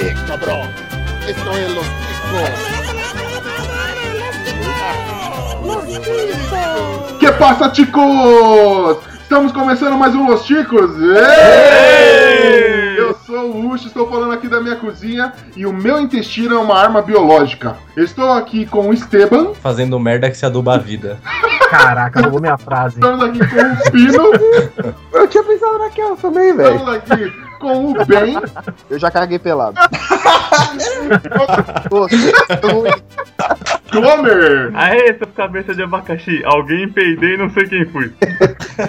¿Qué, cabrón? Esto es los ticos. Que passa, ticos? Estamos começando mais um Los. Ei! Eu sou o Ucho, estou falando aqui da minha cozinha e o meu intestino é uma arma biológica. Estou aqui com o Esteban. Fazendo merda que se aduba a vida. Caraca, roubou minha frase. Estamos aqui com o Pino. Eu tinha pensado naquela também, velho. Estamos aqui com o Ben. Eu já caguei pelado. Glomer. Aê, seu cabeça de abacaxi. Alguém peidei e não sei quem fui.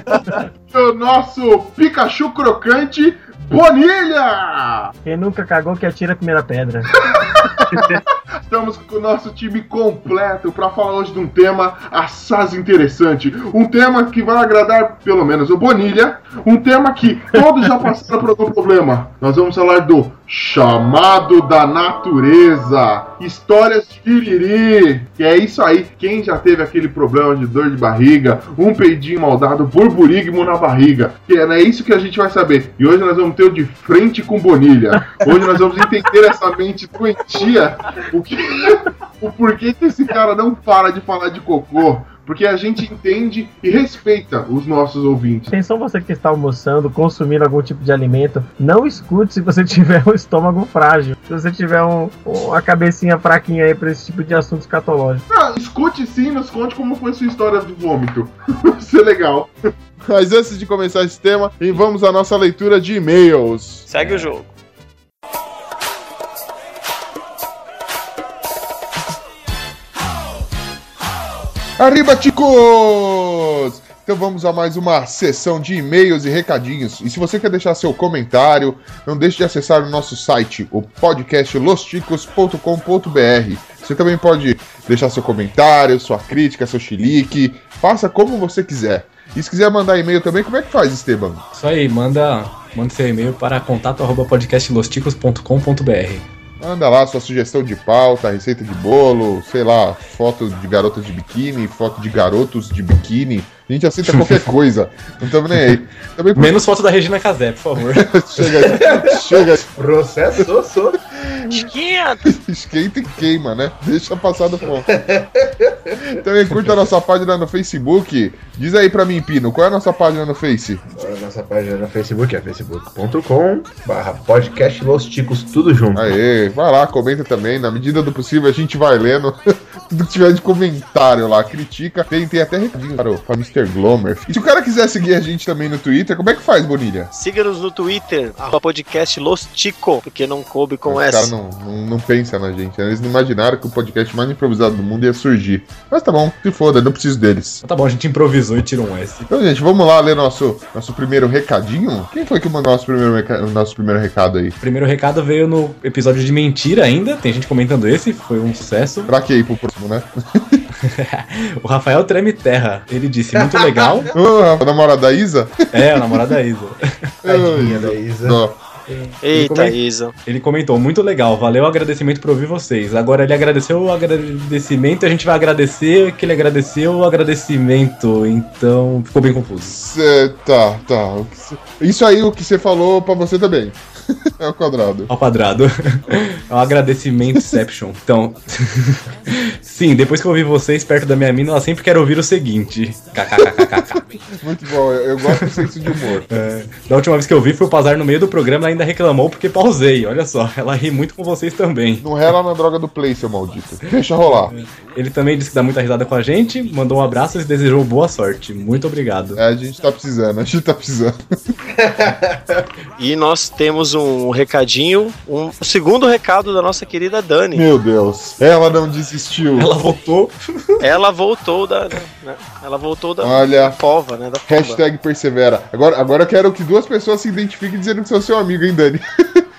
o nosso Pikachu crocante, Bonilha! Quem nunca cagou que atira a primeira pedra. Estamos com o nosso time completo para falar hoje de um tema assaz interessante. Um tema que vai agradar pelo menos o Bonilha. Um tema que todos já passaram por algum problema. Nós vamos falar do chamado da natureza. Histórias de piriri. Que é isso aí. Quem já teve aquele problema de dor de barriga, um peidinho maldado, burburigmo na barriga. Que é, é isso que a gente vai saber. E hoje nós vamos ter o de frente com Bonilha. Hoje nós vamos entender essa mente doentia. O que o porquê que esse cara não para de falar de cocô. Porque a gente entende e respeita os nossos ouvintes. Atenção você que está almoçando, consumindo algum tipo de alimento, não escute se você tiver um estômago frágil. Se você tiver um, uma cabecinha fraquinha aí para esse tipo de assunto escatológico. Ah, escute sim, nos conte como foi sua história do vômito. Vai ser legal. Mas antes de começar esse tema, vamos à nossa leitura de e-mails. Segue o jogo. Arriba, ticos! Então vamos a mais uma sessão de e-mails e recadinhos. E se você quer deixar seu comentário, não deixe de acessar o nosso site, o podcast losticos.com.br. Você também pode deixar seu comentário, sua crítica, seu chilique. Faça como você quiser. E se quiser mandar e-mail também, como é que faz, Esteban? Isso aí, manda, manda seu e-mail para contato@podcastlosticos.com.br. Manda lá sua sugestão de pauta, receita de bolo, sei lá, foto de garotas de biquíni, foto de garotos de biquíni. A gente aceita qualquer coisa. Não estamos nem aí. Também por... Menos foto da Regina Casé, por favor. chega, chega. Processo, sou. Esquenta! Esquenta e queima, né? Deixa passar do ponto. Também curta a nossa página no Facebook. Diz aí pra mim, Pino, qual é a nossa página no Face? A nossa página no Facebook é facebook.com barra podcast Los Ticos, tudo junto. Aê, vai lá, comenta também. Na medida do possível a gente vai lendo tudo que tiver de comentário lá. Critica. Tem, tem até recadinho para o pra Mr. Glomer. E se o cara quiser seguir a gente também no Twitter, como é que faz, Bonilha? Siga-nos no Twitter, podcast Los Tico, porque não coube com Os essa. Os não, não, não pensa na gente. Eles não imaginaram que o podcast mais improvisado do mundo ia surgir. Mas tá bom, se foda, não preciso deles. Tá bom, a gente improvisou e tirou um S. Então, gente, vamos lá ler nosso, nosso primeiro recadinho. Quem foi que mandou nosso primeiro, nosso primeiro recado aí? O primeiro recado veio no episódio de mentira ainda. Tem gente comentando esse, foi um sucesso. Pra que ir pro próximo, né? o Rafael Treme Terra. Ele disse, muito legal. a namorada da Isa? É, a namorada da Isa. Tadinha da Isa. Não. Eita, ele Isa. Ele comentou, muito legal, valeu o agradecimento por ouvir vocês. Agora ele agradeceu o agradecimento, a gente vai agradecer que ele agradeceu o agradecimento. Então ficou bem confuso. Cê, tá, tá. Isso aí o que você falou pra você também. É o quadrado. Ao quadrado. É um agradecimento Inception. Então. Sim, depois que eu ouvi vocês perto da minha mina, ela sempre quer ouvir o seguinte. KKKKK. Muito bom, eu gosto do senso de humor. É, da última vez que eu vi foi o Pazar no meio do programa, ela ainda reclamou porque pausei. Olha só, ela ri muito com vocês também. Não rela na droga do play, seu maldito. Deixa rolar. Ele também disse que dá muita risada com a gente, mandou um abraço e desejou boa sorte. Muito obrigado. É, a gente tá precisando, a gente tá precisando. e nós temos um recadinho, um segundo recado da nossa querida Dani. Meu Deus, ela não desistiu. Ela voltou. ela voltou da. Né, ela voltou da, Olha, da pova, né? Da hashtag persevera. Agora, agora eu quero que duas pessoas se identifiquem dizendo que são seu amigo, hein, Dani?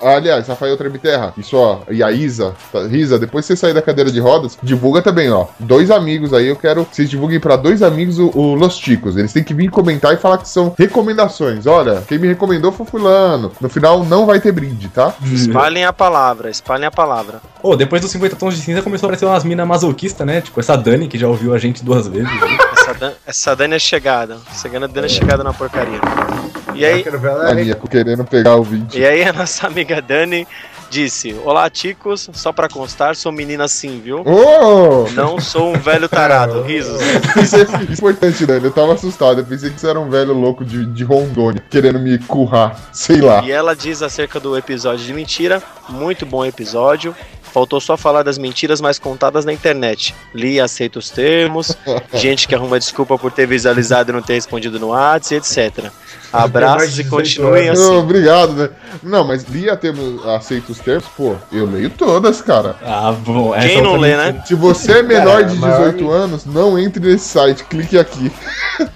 Aliás, Rafael Tremiterra, isso ó, e a Isa, tá, Isa, depois que você sair da cadeira de rodas, divulga também, ó. Dois amigos aí, eu quero que vocês divulguem para dois amigos o, o, Los Ticos. Eles têm que vir comentar e falar que são recomendações. Olha, quem me recomendou foi fulano. No final não vai ter brinde, tá? Espalhem a palavra, espalhem a palavra. Ô, oh, depois dos 50 tons de cinza começou a aparecer umas minas masoquistas, né? Tipo essa Dani que já ouviu a gente duas vezes. essa, Dan, essa Dani é chegada. Essa Dani é chegada na porcaria. E aí, Maníaco querendo pegar o vídeo. E aí a nossa amiga Dani disse: Olá, ticos, só pra constar, sou menina sim, viu? Oh! Não sou um velho tarado. Risos. Isso é importante, Dani. Eu tava assustado. Eu pensei que você era um velho louco de, de Rondônia, querendo me currar. Sei lá. E ela diz acerca do episódio de mentira: muito bom episódio. Faltou só falar das mentiras mais contadas na internet. Li e aceito os termos. gente que arruma desculpa por ter visualizado e não ter respondido no WhatsApp, etc. Abraços e continuem Não, assim. obrigado, né? Não, mas lia termos, aceita os termos, pô, eu leio todas, cara. Ah, bom. essa Quem não lê, né? Se você é menor de maior 18 anos, não entre nesse site, clique aqui.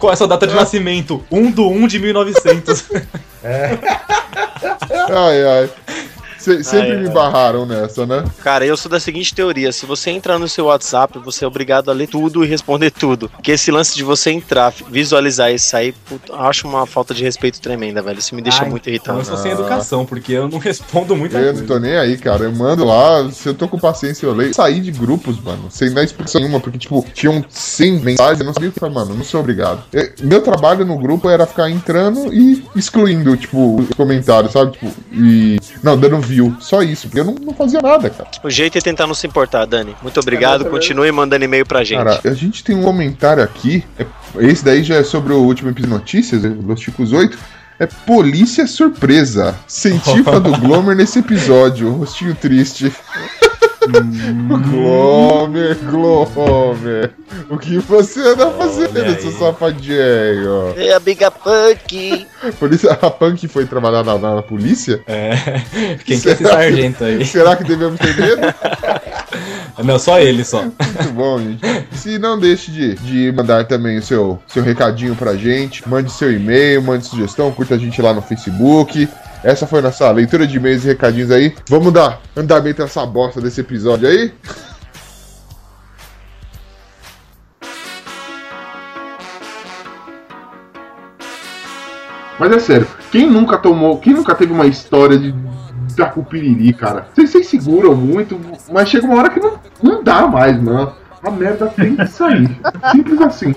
Qual é a sua data de nascimento? 1 do 1 de 1900. Ai, ai. Se- sempre Ai, me ai. barraram nessa, né? Cara, eu sou da seguinte teoria: se você entrar no seu WhatsApp, você é obrigado a ler tudo e responder tudo. Porque esse lance de você entrar, visualizar e sair, puta, eu acho uma falta de respeito tremenda, velho. Isso me deixa Ai, muito Então eu irritado. sou sem educação, porque eu não respondo muita Eu não coisa. tô nem aí, cara. Eu mando lá, se eu tô com paciência, eu leio. Saí de grupos, mano, sem dar expressão nenhuma, porque, tipo, tinham 100 mensagens, eu não sabia o que falar, mano, não sou obrigado. Eu- meu trabalho no grupo era ficar entrando e excluindo, tipo, os comentários, sabe? Tipo, e. Não, dando view. Só isso, porque eu não, não fazia nada, cara. O jeito é tentar não se importar, Dani. Muito obrigado. Continue mandando e-mail pra gente. Cara, a gente tem um comentário aqui. é- esse daí já é sobre o último episódio de notícias, é, Los Chicos 8. É polícia surpresa. Fã do Glomer nesse episódio. Rostinho triste. Glomer, Glomer. O que você anda fazendo, seu safadinho? É a Biga Punk. Polícia, a Punk foi trabalhar na, na polícia? É. Quem que é esse sargento aí? Será que devemos ter medo? Não, só ele só. Muito bom, gente. Se não deixe de, de mandar também o seu, seu recadinho pra gente, mande seu e-mail, mande sugestão, curta a gente lá no Facebook. Essa foi nossa leitura de e-mails e recadinhos aí. Vamos dar andamento nessa bosta desse episódio aí? Mas é sério, quem nunca tomou, quem nunca teve uma história de da cupiriri, cara? Vocês, seguram muito, mas chega uma hora que não, não dá mais, mano. A merda tem que sair. Simples assim.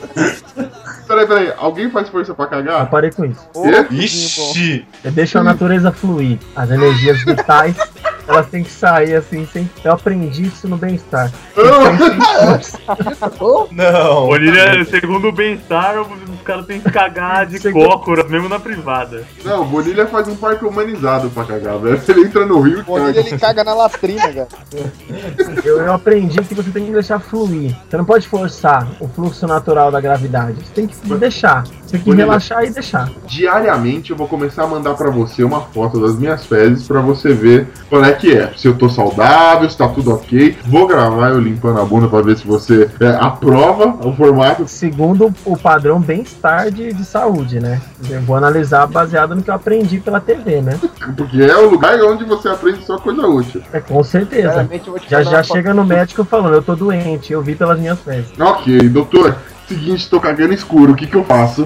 Peraí, peraí, alguém faz força pra Eu cagar? parei com isso. Quê? Ixi! Eu deixo a natureza fluir. As energias vitais, elas têm que sair assim, sem. Eu aprendi isso no bem-estar. Não! Bonilha, segundo o bem-estar, os caras têm que cagar de Segundo- cócoras, mesmo na privada. Não, Bonilha faz um parque humanizado pra cagar, velho. Ele entra no rio e Bonilha, caga. ele caga na latrina, cara. Eu, eu aprendi que você tem que deixar fluir. Você não pode forçar o fluxo natural da gravidade. Você tem que deixar. Você tem que relaxar e deixar. Diariamente eu vou começar a mandar pra você uma foto das minhas fezes pra você ver qual é que é. Se eu tô saudável, se tá tudo ok. Vou gravar eu limpando a bunda pra ver se você é, aprova o formato. Segundo o padrão bem-estar de, de saúde, né? Eu vou analisar baseado no que eu aprendi pela TV, né? Porque é o lugar onde você aprende só coisa útil. É com certeza. Claramente, eu vou te Já, já chega no médico falando, eu tô doente, eu vi pelas minhas fezes. Ok, doutor. Seguinte, tô cagando escuro, o que que eu faço?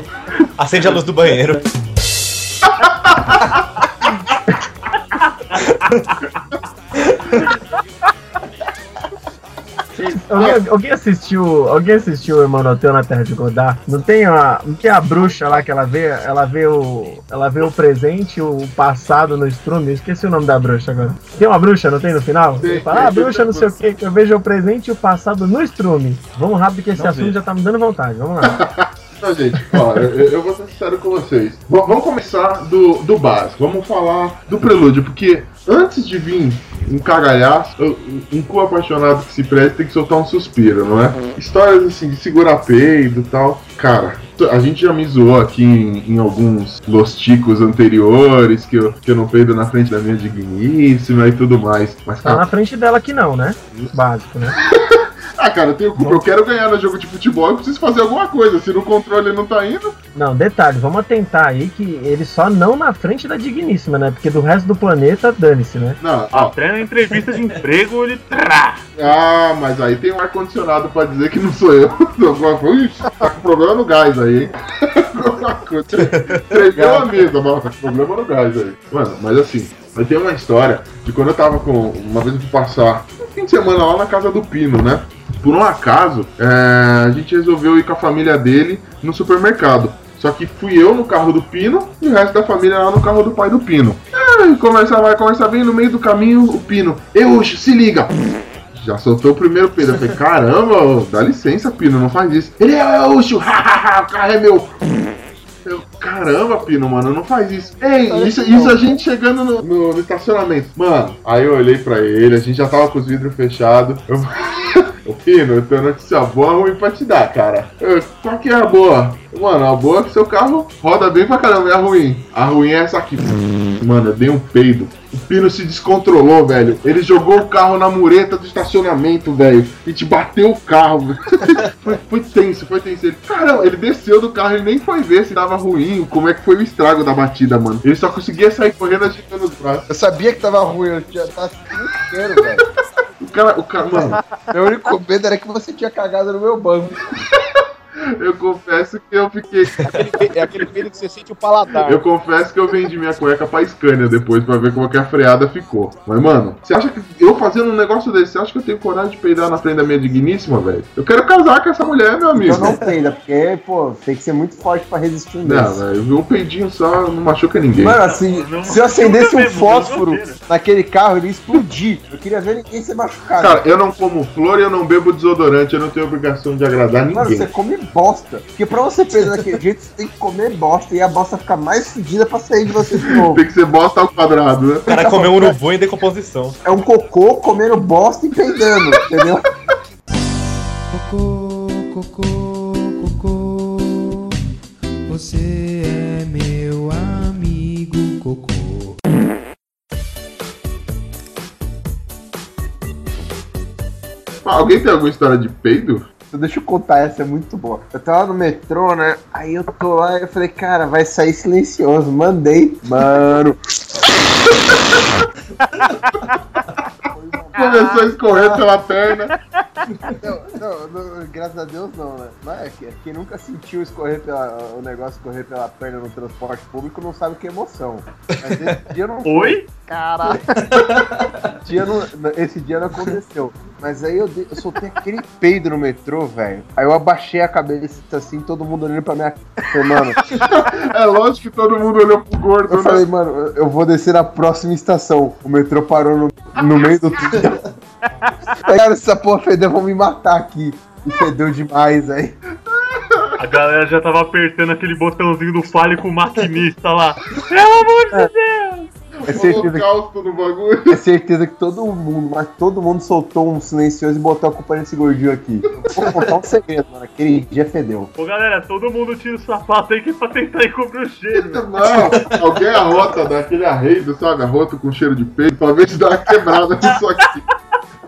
Acende a luz do banheiro. Alguém, alguém assistiu. Alguém assistiu o Irmão Noteu na Terra de Godard? Não tem a. Não tem a bruxa lá que ela vê? Ela vê o. Ela vê o presente e o passado no estrume. Eu esqueci o nome da bruxa agora. Tem uma bruxa, não tem no final? Tem, Fala, ah, bruxa, não sei o que. Eu vejo o presente e o passado no estrume. Vamos rápido que esse Não assunto vi. já tá me dando vontade. Vamos lá. Então, gente, ó, eu, eu vou ser sincero com vocês. V- vamos começar do, do básico. Vamos falar do prelúdio, porque antes de vir um cagalhaço, um cu apaixonado que se presta tem que soltar um suspiro, não é? Histórias assim, de segurar peido e tal. Cara, a gente já me zoou aqui em, em alguns losticos anteriores, que eu, que eu não peido na frente da minha digníssima e tudo mais. Mas, Tá cara, na frente dela aqui não, né? Básico, né? ah, cara, eu tenho culpa. Eu quero ganhar no jogo de futebol, eu preciso fazer alguma coisa. Se no controle não tá indo, Não, detalhe, vamos atentar aí que ele só não na frente da digníssima, né? Porque do resto do planeta, dane-se, né? não. ó, Até na entrevista de emprego ele. Trá! Ah, mas aí tem um ar-condicionado pra dizer que não sou eu. Alguma coisa. Ixi, Tá com problema no gás aí. Alguma coisa. Tremeu a mesa, mano. Tá com problema no gás aí. Mano, mas assim, eu tenho uma história de quando eu tava com. Uma vez eu fui passar um fim de semana lá na casa do Pino, né? Por um acaso, é, a gente resolveu ir com a família dele no supermercado. Só que fui eu no carro do Pino e o resto da família lá no carro do pai do Pino. Ah, conversa vai, conversa vem, no meio do caminho o Pino. Eu, se liga! Já soltou o primeiro peido. Eu falei, caramba, ô, dá licença, Pino, não faz isso. Ele é Ucho, hahaha, o carro é meu. Eu, caramba, Pino, mano, não faz isso. Ei, isso, isso a gente chegando no, no- no estacionamento. Mano, aí eu olhei pra ele, a gente já tava com os vidros fechados. Eu, Ô, Pino, eu tenho notícia boa ruim pra te dar, cara. Qual que é a boa? Mano, a boa é que seu carro roda bem pra caramba, e a ruim? A ruim é essa aqui. Mano, eu dei um peido. O Pino se descontrolou, velho. Ele jogou o carro na mureta do estacionamento, velho. E te bateu o carro, foi, foi tenso, foi tenso. Ele, caramba, ele desceu do carro, ele nem foi ver se tava ruim, como é que foi o estrago da batida, mano. Ele só conseguia sair correndo agitando os braços. Eu sabia que tava ruim, eu tinha tava cheiro, velho. Cara, o cara, mano, Meu único medo era que você tinha cagado no meu banco. eu confesso que eu fiquei. É aquele peido que você sente o paladar. Eu confesso que eu vendi minha cueca pra Scania depois pra ver como que a freada ficou. Mas, mano, você acha que eu fazendo um negócio desse, você acha que eu tenho coragem de peidar na frente da minha digníssima, velho? Eu quero casar com essa mulher, meu amigo. Então não peida, porque, pô, tem que ser muito forte pra resistir um Não, velho, um peidinho só não machuca ninguém. Mano, assim, Não, se eu acendesse um mesmo, fósforo naquele carro, ele ia explodir. Eu queria ver ninguém ser machucado. Cara, eu não como flor e eu não bebo desodorante, eu não tenho obrigação de agradar Mano, ninguém. você come bosta. Porque pra você peidar daquele jeito, você tem que comer bosta. E a bosta fica mais fedida pra sair de você de novo. Tem que ser bosta ao quadrado, né? O cara comeu um urubu em decomposição. É um cocô comendo bosta e peidando, entendeu? Cocô, cocô, cocô. Você é meu amigo cocô. Alguém tem alguma história de peido? Deixa eu contar, essa é muito boa. Eu tava no metrô, né? Aí eu tô lá e eu falei, cara, vai sair silencioso. Mandei. Mano. Começou a escorrer pela perna. Não, não, não, graças a Deus não, né? Mas é que- quem nunca sentiu escorrer pela, o negócio escorrer pela perna no transporte público não sabe o que é emoção. Mas esse dia não Oi? Caralho. Esse dia não, esse dia não aconteceu. Mas aí eu, eu soltei aquele peido no metrô, velho. Aí eu abaixei a cabeça assim, todo mundo olhando pra minha cara. Falei, Mano, É lógico que todo mundo olhou pro gordo, eu né? falei, mano, eu vou descer na próxima estação. O metrô parou no, no meio do túnel. Aí, Cara, essa porra fedeu, vão me matar aqui. E fedeu demais, aí. A galera já tava apertando aquele botãozinho do fale com o maquinista lá. Pelo amor de Deus! É certeza que no bagulho. É certeza que todo mundo, mas todo mundo soltou um silencioso e botou a culpa nesse gordinho aqui. Vou contar um segredo, mano. Aquele dia fedeu. Ô galera, todo mundo tira o sapato aí que é pra tentar encobrir o cheiro. Não, alguém arrota daquele arreido, sabe? Arroto com cheiro de ver se dá uma quebrada nisso aqui.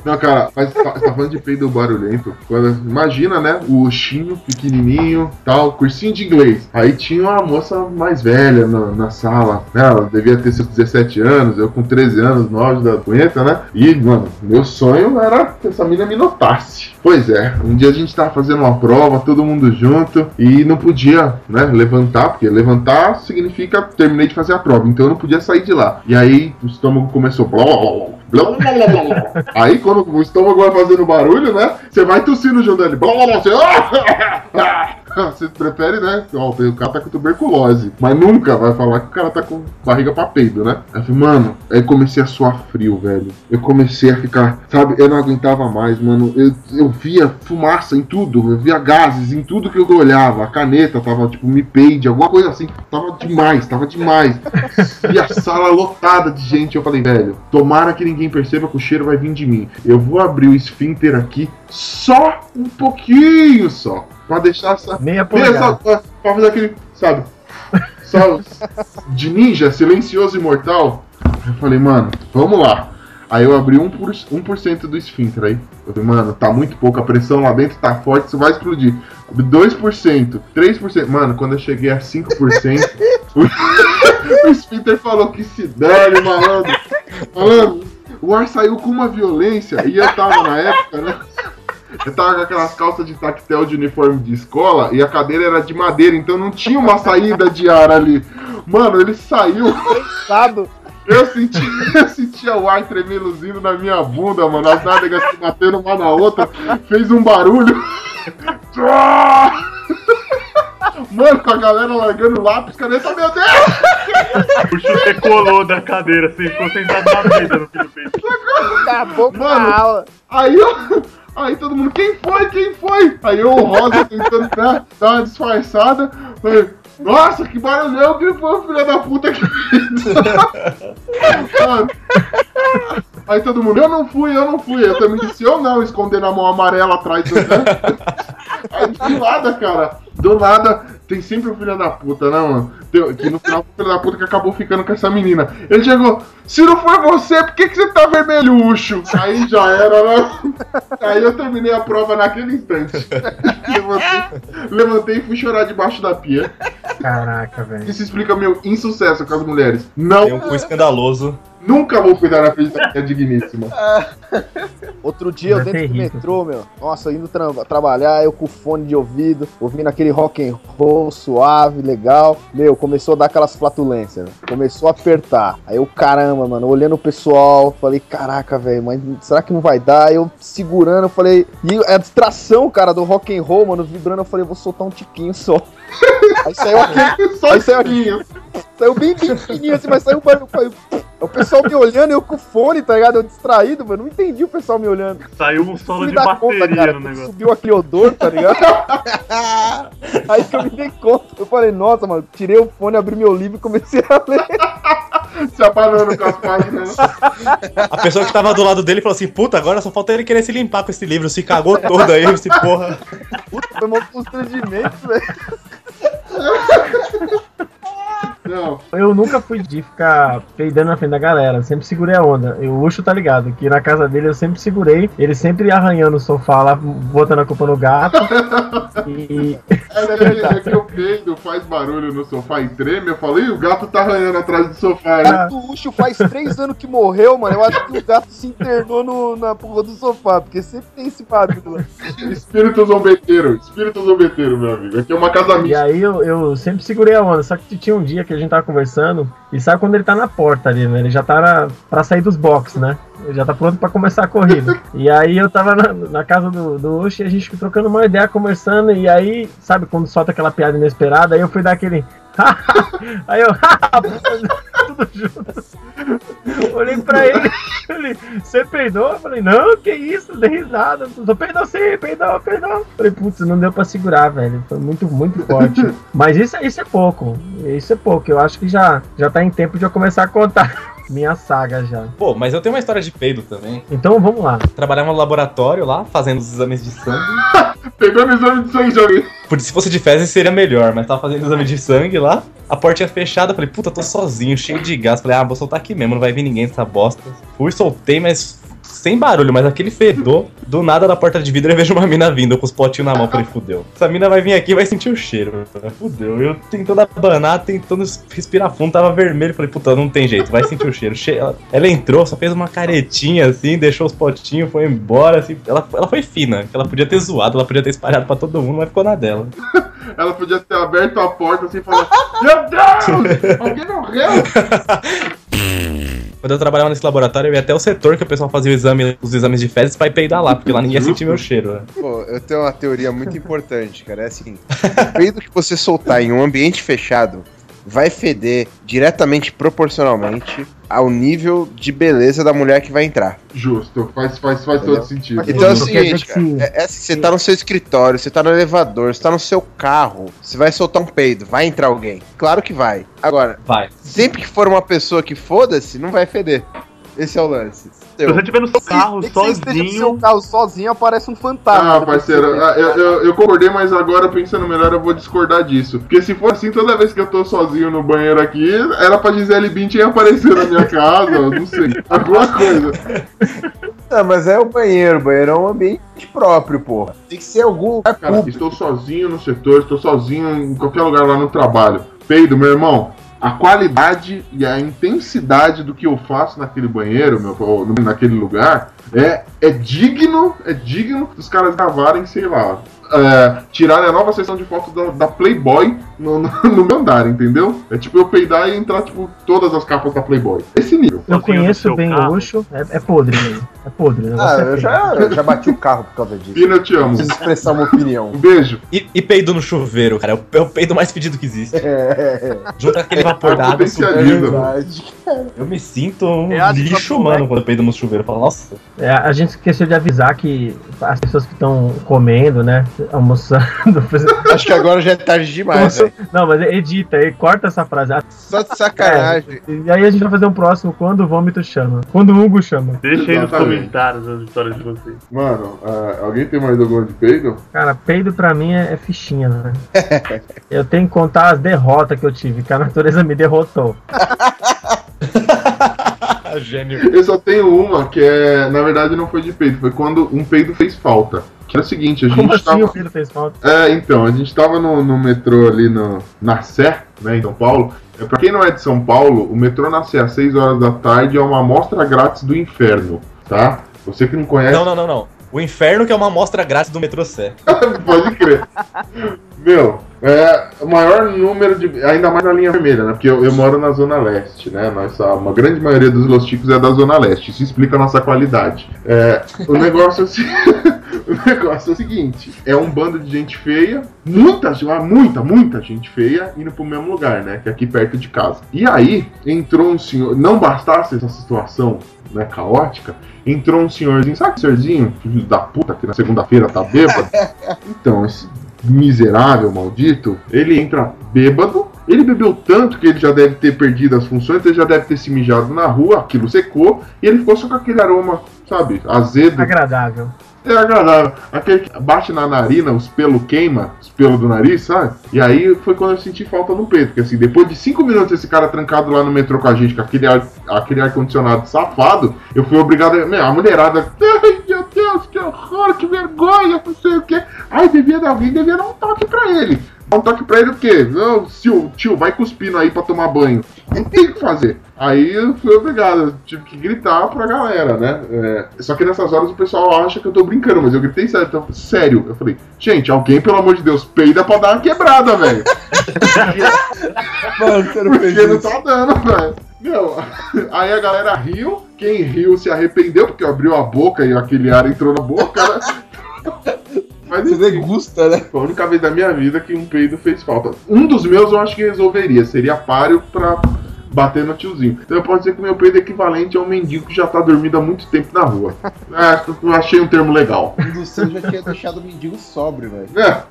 Não, cara, mas tá- falando de peido barulhento. Quando, imagina, né? O Oxinho, pequenininho, tal, cursinho de inglês. Aí tinha uma moça mais velha na, na sala. Ela devia ter seus 17 anos, eu com 13 anos, no auge da punheta, né? E, mano, meu sonho era que essa menina me notasse. Pois é, um dia a gente tava fazendo uma prova, todo mundo junto, e não podia, né, levantar, porque levantar significa terminei de fazer a prova, então eu não podia sair de lá. E aí o estômago começou. Blá, blá, blá, blá, blá, blá, blá. Aí quando o estômago vai fazendo barulho, né? Você vai tossindo junto dele. Blá, blá, blá, você, você prefere, né? Ó, o cara tá com tuberculose. Mas nunca vai falar que o cara tá com barriga pra peido, né? Aí mano, aí comecei a suar frio, velho. Eu comecei a ficar, sabe, eu não aguentava mais, mano. Eu, eu via fumaça em tudo, eu via gases em tudo que eu olhava. A caneta tava, tipo, me peide, alguma coisa assim. Tava demais, tava demais. E a sala lotada de gente. Eu falei, velho, tomara que ninguém perceba que o cheiro vai vir de mim. Eu vou abrir o esfíncter aqui só um pouquinho só. Pra deixar essa. Meia Meia só, polegada. pra, pra fazer aquele, sabe? Só de ninja, silencioso e mortal. Eu falei, mano, vamos lá. Aí eu abri 1%, por, 1 do esfíncter aí. Eu falei, mano, tá muito pouco, a pressão lá dentro tá forte, isso vai explodir. Abri 2%, 3%. Mano, quando eu cheguei a 5%, o, o esfíncter falou que se dane, malandro. Malandro, o ar saiu com uma violência e eu tava na época, né? Eu tava com aquelas calças de tactel de uniforme de escola e a cadeira era de madeira, então não tinha uma saída de ar ali. Mano, ele saiu. Cansado. Eu senti, eu sentia o ar tremeluzindo na minha bunda, mano. As nádegas se batendo uma na outra. Fez um barulho. Mano, com a galera largando lápis, caneta, meu Deus! O chute colou da cadeira, assim, ficou sentado na mesa no filho dele. Acabou com Mano. a aula. Aí eu. Aí todo mundo, quem foi? Quem foi? Aí eu, o Rosa, tentando né, dar uma disfarçada. Falei, nossa, que barulhão que foi o filho da puta que. Aí todo mundo, eu não fui, eu não fui. Eu também disse, eu não, escondendo a mão amarela atrás do. Aí do nada, cara. Do nada, tem sempre o filho da puta, né, mano? Tem- Que no final, o filho da puta que acabou ficando com essa menina. Ele chegou, se não foi você, por que, que você tá vermelhucho? Aí já era, né? Aí eu terminei a prova naquele instante. levantei, levantei e fui chorar debaixo da pia. Caraca, velho. Isso explica meu insucesso com as mulheres. Não, Tem um cu escandaloso. nunca vou cuidar na frente da minha digníssima. Outro dia eu dentro do rico. metrô, meu. Nossa, indo tra- trabalhar, eu com fone de ouvido, ouvindo aquele rock and roll suave, legal. Meu, começou a dar aquelas flatulências. né? Começou a apertar. Aí eu, caramba, mano, olhando o pessoal, falei, caraca, velho, mas será que não vai dar? Eu segurando, eu falei, e a distração, cara, do rock and roll, mano, vibrando, eu falei, vou soltar um tiquinho só. Aí saiu aquele, Só Aí saiu tiquinho. Saiu bem pequenininho assim, mas saiu barulho. saiu- O pessoal me olhando, eu com o fone, tá ligado? Eu distraído, mano. Não entendi o pessoal me olhando. Saiu um solo de bateria conta, cara. no negócio. Subiu aquele odor, tá ligado? Aí que eu me dei conta. Eu falei, nossa, mano, tirei o fone, abri meu livro e comecei a ler. Se apanando com as páginas. A pessoa que tava do lado dele falou assim: Puta, agora só falta ele querer se limpar com esse livro. Se cagou todo aí, esse porra. Puta, foi um constrangimento, velho. Não, Eu nunca fui de ficar peidando na frente da galera, eu sempre segurei a onda. E o Ucho tá ligado, que na casa dele eu sempre segurei, ele sempre arranhando o sofá lá, botando a culpa no gato. E é que, é que o peido faz barulho no sofá e treme. Eu falei, o gato tá arranhando atrás do sofá, né? O Ucho faz três anos que morreu, mano. Eu acho que o gato se internou no- na porra do sofá, porque sempre tem esse barulho. Espírito zombeteiro, espírito zombeteiro, meu amigo. Aqui é uma casa E mista. aí eu, eu sempre segurei a onda, só que tinha um dia que a gente tava conversando, e sabe quando ele tá na porta ali, né? Ele já tá na, pra sair dos boxes, né? Ele já tá pronto pra começar a corrida. E aí eu tava na, na casa do, do Uchi, a gente trocando uma ideia, conversando, e aí, sabe quando solta aquela piada inesperada, aí eu fui dar aquele. aí eu, tudo junto. Olhei pra ele, ele, você peidou? Eu falei, não, que isso, dei risada. Tô peidou sim, peidou, peidou. Falei, putz, não deu pra segurar, velho. Foi muito, muito forte. Mas isso, isso é pouco. Isso é pouco. Eu acho que já, já tá em tempo de eu começar a contar minha saga já. Pô, mas eu tenho uma história de peido também. Então vamos lá. Trabalhava no laboratório lá, fazendo os exames de sangue. Pegando exame de sangue de alguém. Por- Se fosse de fezes seria melhor, mas tava fazendo exame de sangue lá. A portinha fechada, falei, puta, tô sozinho, cheio de gás. Falei, ah, vou soltar aqui mesmo, não vai vir ninguém dessa bosta. Fui, soltei, mas sem barulho, mas aquele fedor. Do nada, na porta de vidro, eu vejo uma mina vindo com os potinhos na mão. Falei, fudeu. Essa mina vai vir aqui e vai sentir o cheiro. Fudeu. Eu tentando abanar, tentando respirar fundo, tava vermelho. Falei, puta, não tem jeito, vai sentir o cheiro. Che- Ela, entrou, só fez uma caretinha assim, deixou os potinhos, foi embora. Assim. Ela, ela foi fina, ela podia ter zoado, ela podia ter espalhado pra todo mundo, mas ficou na dela. Ela podia ter aberto a porta assim e falar: Meu Deus! Alguém morreu! Quando eu trabalhava nesse laboratório, eu ia até o setor que o pessoal fazia o exame, os exames de fezes pra ir peidar lá, porque lá ninguém ia sentir meu cheiro. né? Pô, eu tenho uma teoria muito importante, cara. É assim: o peido que você soltar em um ambiente fechado vai feder diretamente proporcionalmente ao nível de beleza da mulher que vai entrar. Justo, faz, faz, faz todo sentido. Então é o seguinte, cara, é, é assim, você tá no seu escritório, você tá no elevador, você tá no seu carro, você vai soltar um peido, vai entrar alguém. Claro que vai. Agora, Vai. sempre que for uma pessoa que foda-se, não vai feder. Esse é o lance. Se você estiver no seu carro sozinho. carro sozinho, aparece um fantasma. Ah, parceiro, ah, eu, eu, eu concordei, mas agora pensando melhor, eu vou discordar disso. Porque se for assim, toda vez que eu tô sozinho no banheiro aqui, era pra Gisele Bündchen aparecer na minha casa, não sei, alguma coisa. Não, mas é o banheiro, o banheiro é um ambiente próprio, porra. Tem que ser algum lugar Cara, estou sozinho no setor, estou sozinho em qualquer lugar lá no trabalho. Peido, meu irmão, a qualidade e a intensidade do que eu faço naquele banheiro, meu, naquele lugar, é, é digno, é digno dos caras gravarem, sei lá, é, tirarem a nova sessão de fotos da, da Playboy no, no, no meu andar, entendeu? É tipo eu peidar e entrar, tipo, todas as capas da Playboy. Esse nível. Eu conheço bem carro. luxo, é, é podre mesmo. É podre. o negócio Ah, é eu feio. já, eu já bati o carro por causa disso. Pina, eu te amo. Preciso expressar uma opinião. Um beijo. E, e peido no chuveiro, cara. É o, é o peido mais fedido que existe. É, Junto com aquele vapor d'água. Potencializa. subindo. Verdade. Eu me sinto um É lixo humano quando eu peido no chuveiro. Eu falo, nossa. É, a gente esqueceu de avisar que as pessoas que estão comendo, né? Almoçando. Acho que agora já é tarde demais. Não, mas edita aí, corta essa frase. Só de sacanagem. E aí a gente vai fazer um próximo quando o vômito chama. Quando o Hugo chama. Deixa aí nos comentários as histórias de vocês. Mano, ah, alguém tem mais alguma de peido? Cara, peido pra mim é, é fichinha, né? eu tenho que contar as derrotas que eu tive, que a natureza me derrotou. Gênio. Eu só tenho uma que é, na verdade, não foi de peido, foi quando um peido fez falta. Que era o seguinte, a gente Como assim tava. o filho fez falta? É, então, a gente tava no, no metrô ali no, na Sé, né, em São Paulo. É, pra quem não é de São Paulo, o metrô na Sé às 6 horas da tarde é uma amostra grátis do inferno, tá? Você que não conhece, Não, não, não, não. O inferno que é uma amostra grátis do metrô Sé. pode crer. Meu, é o maior número de. Ainda mais na linha vermelha, né? Porque eu, eu moro na Zona Leste, né? Nossa, uma grande maioria dos Los é da Zona Leste. Isso explica a nossa qualidade. É, o negócio é o negócio é o seguinte: é um bando de gente feia, muita, muita, muita gente feia indo pro mesmo lugar, né? Que é aqui perto de casa. E aí entrou um senhor. Não bastasse essa situação né, caótica, entrou um senhorzinho, sabe que senhorzinho, filho da puta, que na segunda-feira tá bêbado? Então, esse miserável, maldito, ele entra bêbado. Ele bebeu tanto que ele já deve ter perdido as funções, ele já deve ter se mijado na rua, aquilo secou, e ele ficou só com aquele aroma, sabe, azedo. Agradável. É agradável. Aquele que bate na narina, os pelos queima, os pelos do nariz, sabe? E aí foi quando eu senti falta no peito. Porque assim, depois de cinco minutos esse cara trancado lá no metrô com a gente, com aquele ar- aquele ar-condicionado safado, eu fui obrigado a. A mulherada. Ai, meu Deus, que horror, que vergonha, não sei o quê. Ai, devia dar alguém, devia dar um toque pra ele. Dar um toque pra ele o quê? Não, tio, tio, vai cuspindo aí pra tomar banho. Não tem o que fazer. Aí eu fui obrigado, eu tive que gritar pra galera, né? É, só que nessas horas o pessoal acha que eu tô brincando, mas eu gritei sério. Então, sério, eu falei, gente, alguém, pelo amor de Deus, peida pra dar uma quebrada, velho. Mano, você não fez Porque não tá dando, velho. Meu, aí a galera riu, quem riu se arrependeu, porque abriu a boca e aquele ar entrou na boca, né? Mas Você degusta, né? foi a única vez da minha vida que um peido fez falta. Um dos meus eu acho que resolveria, seria páreo pra bater no tiozinho. Então eu posso dizer que o meu peido é equivalente a um mendigo que já tá dormindo há muito tempo na rua. É, eu achei um termo legal. Um dos seus já tinha deixado o mendigo sóbrio, velho. É.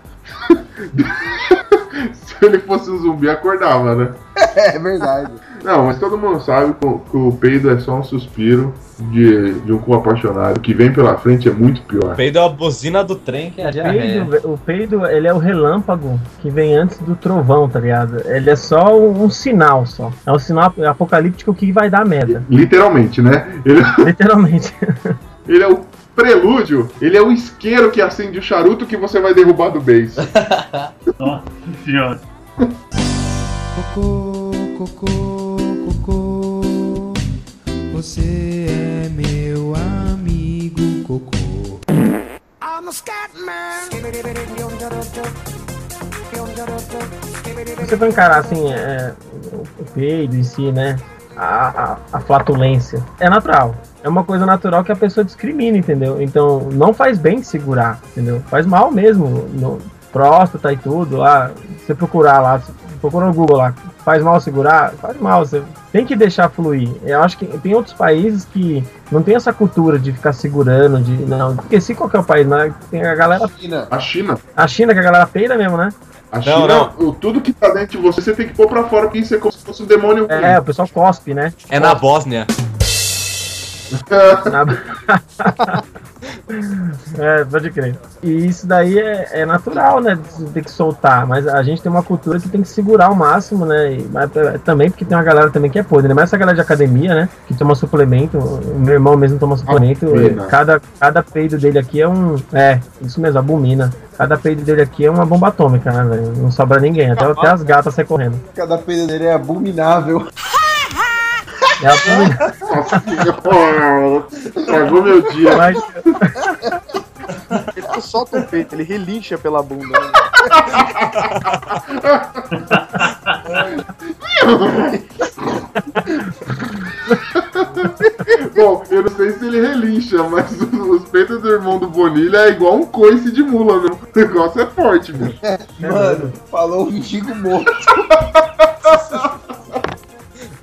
Se ele fosse um zumbi, acordava, né? É verdade. Não, mas todo mundo sabe que o- o peido é só um suspiro de, de um cu apaixonado. O que vem pela frente é muito pior. Peido é a buzina do trem que é a diarreia. Peido, o peido, ele é o relâmpago que vem antes do trovão, tá ligado? Ele é só um, um sinal, só. É um sinal apocalíptico que vai dar merda. Literalmente, né? Ele, Literalmente. ele é o prelúdio, ele é o isqueiro que acende o charuto que você vai derrubar do beijo. Nossa senhora. Cocô, cocô. Você é meu amigo cocô. Se você for encarar assim, é, o peido em si, né? A, a, a flatulência. É natural. É uma coisa natural que a pessoa discrimina, entendeu? Então não faz bem segurar, entendeu? Faz mal mesmo. No, próstata e tudo lá. Você procurar lá, procura no Google lá. Faz mal segurar? Faz mal. Você tem que deixar fluir. Eu acho que tem outros países que não tem essa cultura de ficar segurando, de. Não, porque se qualquer país, mas tem a galera. China. A China, A China, que a galera peida mesmo, né? a China, o- tudo que tá dentro de você, você tem que pôr pra fora, porque isso é como se fosse um demônio. É, o pessoal cospe, né? É na Bósnia. Na- é, pode crer. E isso daí é, é natural, né? Ter que soltar. Mas a gente tem uma cultura que tem que segurar ao máximo, né? E, mas, é, também porque tem uma galera também que é podre, né? Mas essa galera de academia, né? Que toma suplemento. Meu irmão mesmo toma suplemento. E cada, cada peido dele aqui é um. É, isso mesmo, abomina. Cada peido dele aqui é uma bomba atômica, né, velho? Não sobra ninguém. Até, até as gatas saem correndo. Cada peido dele é abominável. É Nossa, Tragou meu dia. Mas, não solta o peito, ele relincha pela bunda. né? Bom, eu não sei se ele relincha, mas os, os peitos do irmão do Bonilha é igual um coice de mula, meu. O negócio é forte, meu. Mano, falou o mendigo morto.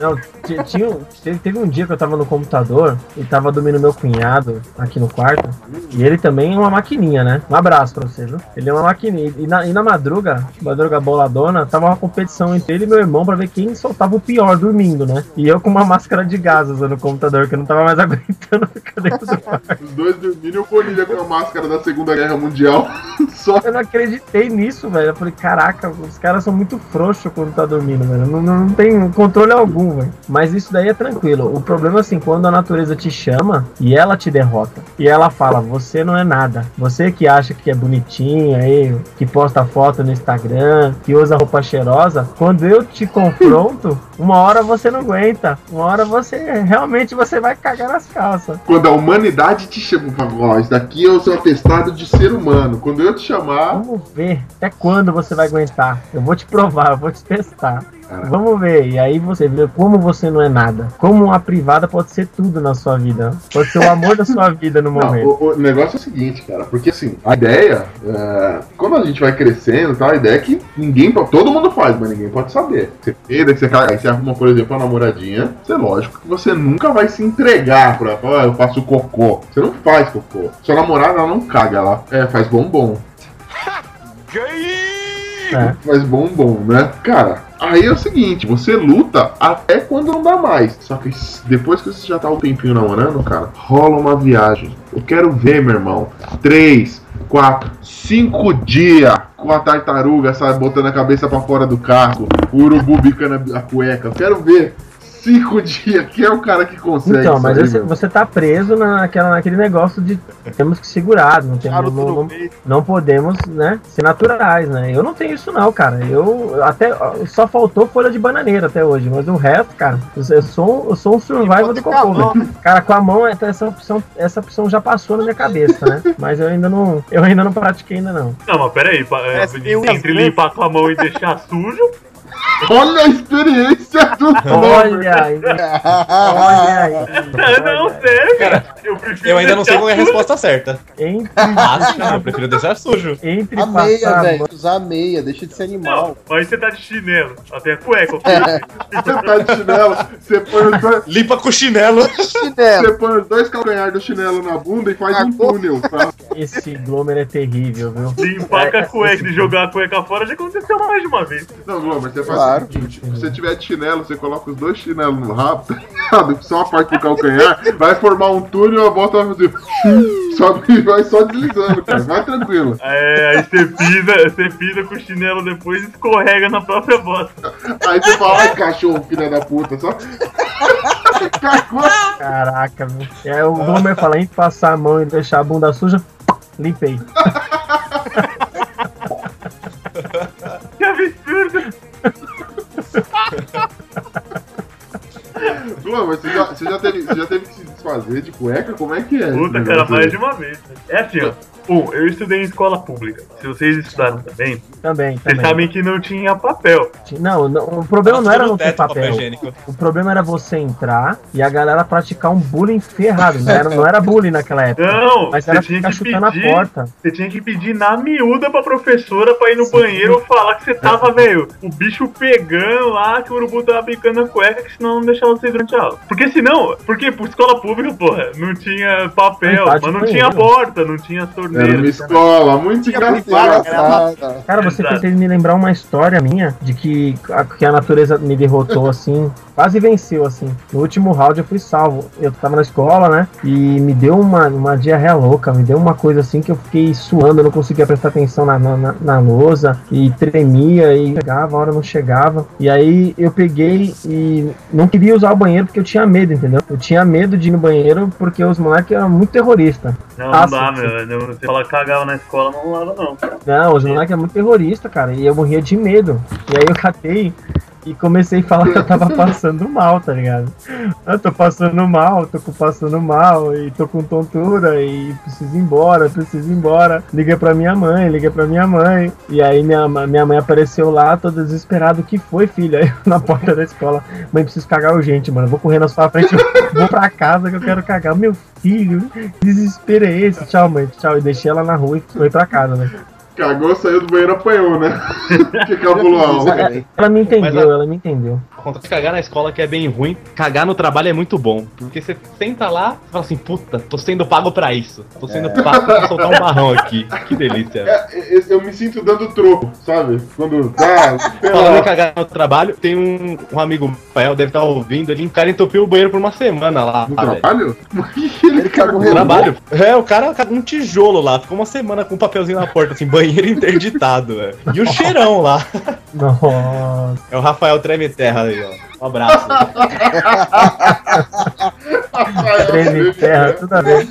Não, ti- tinha, teve, teve um dia que eu tava no computador e tava dormindo meu cunhado aqui no quarto. E ele também é uma maquininha, né? Um abraço pra você, viu? Ele é uma maquininha. E na, e na madruga, madruga boladona, tava uma competição entre ele e meu irmão pra ver quem soltava o pior dormindo, né? E eu com uma máscara de gás usando o computador, que eu não tava mais aguentando ficar dentro do quarto. Os dois dormindo e o Bonilha com a máscara da Segunda Guerra Mundial. Só Eu não acreditei nisso, velho. Eu falei, caraca, os caras são muito frouxos quando tá dormindo, velho. Não, não, não tem controle algum, velho. Mas isso daí é tranquilo. O problema é assim, quando a natureza te chama e ela te derrota. E ela fala, você não é nada. Você que acha que é bonitinho aí, que posta foto no Instagram, que usa roupa cheirosa. Quando eu te confronto, uma hora você não aguenta. Uma hora você, realmente, você vai cagar nas calças. quando a humanidade te chama, isso daqui é o seu atestado de ser humano. Quando eu te chamar, Vamos ver até quando você vai aguentar. Eu vou te provar, eu vou te testar. Cara. Vamos ver. E aí você vê como você não é nada. Como uma privada pode ser tudo na sua vida. Pode ser o amor da sua vida no Não, momento. o, o negócio é o seguinte, cara, porque assim, a ideia, é, quando a gente vai crescendo tal, a ideia é que ninguém, todo mundo faz, mas ninguém pode saber. Você que você, você arruma, por exemplo, uma namoradinha, você lógico que você nunca vai se entregar pra falar, ah, eu faço cocô. Você não faz cocô. Sua namorada, ela não caga, ela é, faz bombom. É. Faz bombom, né? Cara, aí é o seguinte, você luta até quando não dá mais. Só que depois que você já tá um tempinho namorando, cara, rola uma viagem. Eu quero ver, meu irmão. Três, quatro, cinco dias com a tartaruga, sabe, botando a cabeça pra fora do carro, o urubu bicando a cueca. Eu quero ver cinco dias. Quem é o cara que consegue Então, mas aí, você, meu? você tá preso naquela, naquele negócio de temos que segurar, não, temos, não, não, não podemos, né, ser naturais, né? Eu não tenho isso não, cara. Eu até só faltou folha de bananeira até hoje, mas o resto, cara, eu sou, eu sou um survival a cocô, mão, velho. Cara, com a mão essa opção, essa opção já passou na minha cabeça, né? Mas eu ainda não, eu ainda não pratiquei ainda não. Não, mas peraí, é, entre limpar com a mão e deixar sujo, Olha a experiência do Olha aí, olha aí. não, sério, cara. Eu prefiro Eu ainda não sei qual é a resposta certa. Entre, Ah, sim, eu prefiro deixar sujo. entre A meia, passar velho. Usar a meia, deixa de ser Não, animal. mas você tá de chinelo, até a cueca. Você tá de chinelo, você põe os dois, Limpa com chinelo. Chinelo. você põe os dois calcanhares do chinelo na bunda e faz um túnel, tá? Esse Glomer é terrível, viu? Limpar com a É, cueca e jogar a cueca fora já aconteceu mais de uma vez. Não, Glomer, você faz Claro. o seguinte: se você tiver de chinelo, você coloca os dois chinelos no rabo, tá ligado? Só a parte do calcanhar, vai formar um túnel, a bota vai fazer. Sobe e vai só deslizando, cara. Vai tranquilo. É, aí você pisa, você pisa com o chinelo depois e escorrega na própria bota. Aí você fala, ai, cachorro, filha da puta, só. Caraca, meu. É, o Glomer fala, entre passar a mão e deixar a bunda suja, limpei. Glomer, você já, você, já teve, você já teve que se desfazer de cueca? Como é que é? Puta, cara, mais de uma vez. É assim, ó. Um, eu estudei em escola pública. Se vocês estudaram também, Também, vocês também. sabem que não tinha papel. Não, não, o problema não era não ter papel. higiênico. O problema era você entrar e a galera praticar um bullying ferrado. Não era, não era bullying naquela época. Não, Mas você era tinha ficar que chutando a pedir. porta. Você tinha que pedir na miúda pra professora pra ir no banheiro falar que você tava, velho, o bicho pegando lá, que o urubu tava picando a cueca, que senão não deixava você ir durante a aula. Porque senão, porque por escola pública, porra, não tinha papel, Vontade mas não de tinha porta, não tinha Era torneira. uma escola muito engraçada. Engraçada. Cara, você Exato. fez me lembrar uma história minha de que a, que a natureza me derrotou assim, quase venceu assim. No último round eu fui salvo. Eu tava na escola, né? E me deu uma, uma diarreia louca, me deu uma coisa assim que eu fiquei suando, eu não conseguia prestar atenção na, na, na- na lousa e tremia e chegava, a hora não chegava. E aí eu peguei e não queria usar o banheiro porque eu tinha medo, entendeu? Eu tinha medo de ir no banheiro porque os moleques eram muito terroristas. Não, não Nossa, dá, sim. meu. Não, Você fala que cagava na escola, não lava, não. Não, os moleques é muito terrorista, cara. E eu morria de medo. E aí eu catei e comecei a falar que eu tava passando mal, tá ligado? Eu tô passando mal, tô passando mal, e tô com tontura, e preciso ir embora, preciso ir embora. Liguei pra minha mãe, liguei pra minha mãe. E aí minha, minha mãe apareceu lá, toda desesperada, o que foi, filha? Aí na porta da escola, mãe, preciso cagar urgente, mano. Vou correr na sua frente, vou pra casa que eu quero cagar. Meu filho, desespero é esse? Tchau, mãe, tchau. E deixei ela na rua e foi pra casa, né? Cagou, saiu do banheiro, apanhou, né? que cabulão. Ela me entendeu, a- ela me entendeu. Contra cagar na escola que é bem ruim, cagar no trabalho é muito bom. Porque você senta lá e fala assim, puta, tô sendo pago pra isso. Tô sendo pago pra soltar um barrão aqui. Que delícia. É, é, eu me sinto dando troco, sabe? Quando dá. Falando em cagar no trabalho, tem um, um amigo, meu, deve estar ouvindo, ele, o cara entupiu o banheiro por uma semana lá. No velho. trabalho? Ele cagou No trabalho. É, o cara cagou um tijolo lá, ficou uma semana com um papelzinho na porta, assim, banheiro interditado, velho. E o cheirão lá. Nossa. É o Rafael Treme Terra aí, ó. Um abraço. Treme terra, tudo a ver.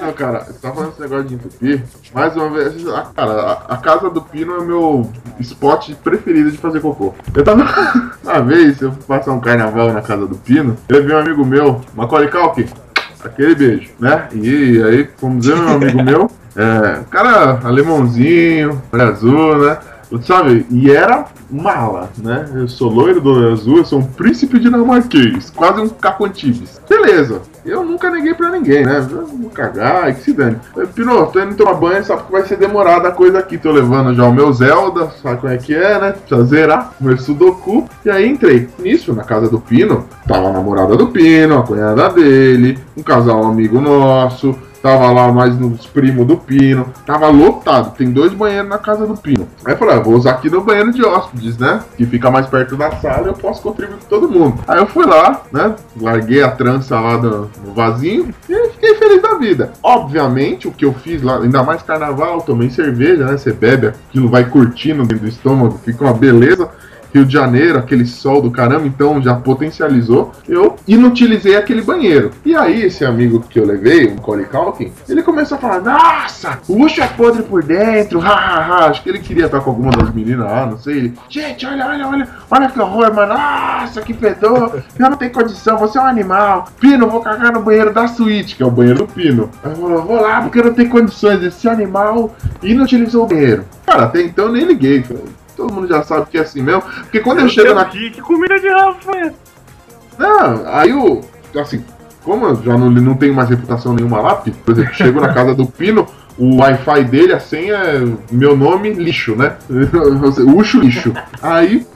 Não, cara, você tá falando esse negócio de entupir. Mais uma vez, a, cara, a, a casa do Pino é o meu spot preferido de fazer cocô. Eu tava. Uma vez, eu fui passar um carnaval na casa do Pino, eu vi um amigo meu, Macaulay Culkin, aquele beijo, né? E aí, fomos eu e um amigo meu, é, cara alemãozinho, azul, né? Sabe? E era mala, né? Eu sou loiro do olho azul, eu sou um príncipe dinamarquês, quase um Caco Antibes. Beleza. Eu nunca neguei pra ninguém, né? Vou cagar, que se dane. Pino, tô indo tomar banho, sabe que vai ser demorada a coisa aqui. Tô levando já o meu Zelda, sabe como é que é, né? Precisa zerar, meu Sudoku. E aí entrei. Nisso, na casa do Pino, tava a namorada do Pino, a cunhada dele, um casal amigo nosso. Tava lá mais nos primos do Pino. Tava lotado. Tem dois banheiros na casa do Pino. Aí eu falei, ah, vou usar aqui no banheiro de hóspedes, né? Que fica mais perto da sala eu posso contribuir com todo mundo. Aí eu fui lá, né? Larguei a trança lá no, no vasinho e fiquei feliz da vida. Obviamente, o que eu fiz lá, ainda mais carnaval, tomei cerveja, né? Você bebe, aquilo vai curtindo dentro do estômago, fica uma beleza. Rio de Janeiro, aquele sol do caramba, então já potencializou. Eu inutilizei aquele banheiro. E aí, esse amigo que eu levei, o Corey Calkin, ele começou a falar: Nossa, o Ucho é podre por dentro, ha, ha, ha. Acho que ele queria estar com alguma das meninas lá, não sei. Ele, Gente, olha, olha, olha, olha que horror, mano. Nossa, que fedor. Eu não tenho condição, você é um animal. Pino, vou cagar no banheiro da suíte, que é o banheiro do Pino. Aí falou, vou lá porque eu não tenho condições. Esse animal inutilizou o banheiro. Cara, até então nem liguei. Falei, Todo mundo já sabe que é assim mesmo. Porque quando eu chego na. Que, que comida de Rafa? Não, aí o. Assim, como eu já não, não tenho mais reputação nenhuma lá, porque, por exemplo, chego na casa do Pino, o Wi-Fi dele, a senha é meu nome, lixo, né? Ucho lixo. Aí.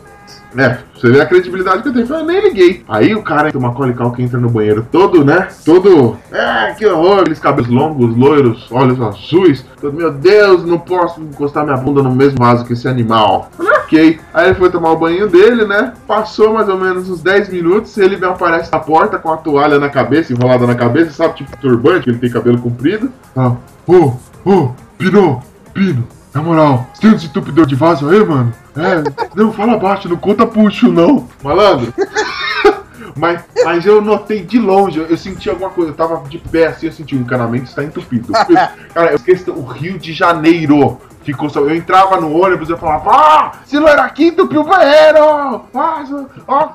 É, você vê a credibilidade que eu tenho. Eu nem liguei. Aí o cara, o Macaulay Culkin entra no banheiro todo, né? Todo. É, que horror. Aqueles cabelos longos, loiros, olhos azuis. Todo, meu Deus, não posso encostar minha bunda no mesmo vaso que esse animal. Falei, ok. Aí ele foi tomar o banho dele, né? Passou mais ou menos uns 10 minutos. Ele aparece na porta com a toalha na cabeça, enrolada na cabeça, sabe? Tipo turbante, que ele tem cabelo comprido. Ah, ô, ô, Pino, Pino. Na moral, você tem um desentupidor de vaso aí, mano? É, não, fala baixo, não conta puxo, não. Malandro. Mas, mas eu notei de longe, eu, senti alguma coisa, eu tava de pé assim, eu senti o encanamento está entupido. Cara, eu esqueci, o Rio de Janeiro ficou só. Eu entrava no ônibus e eu falava, ah, se não era aqui, entupiu o banheiro! Ah, ó,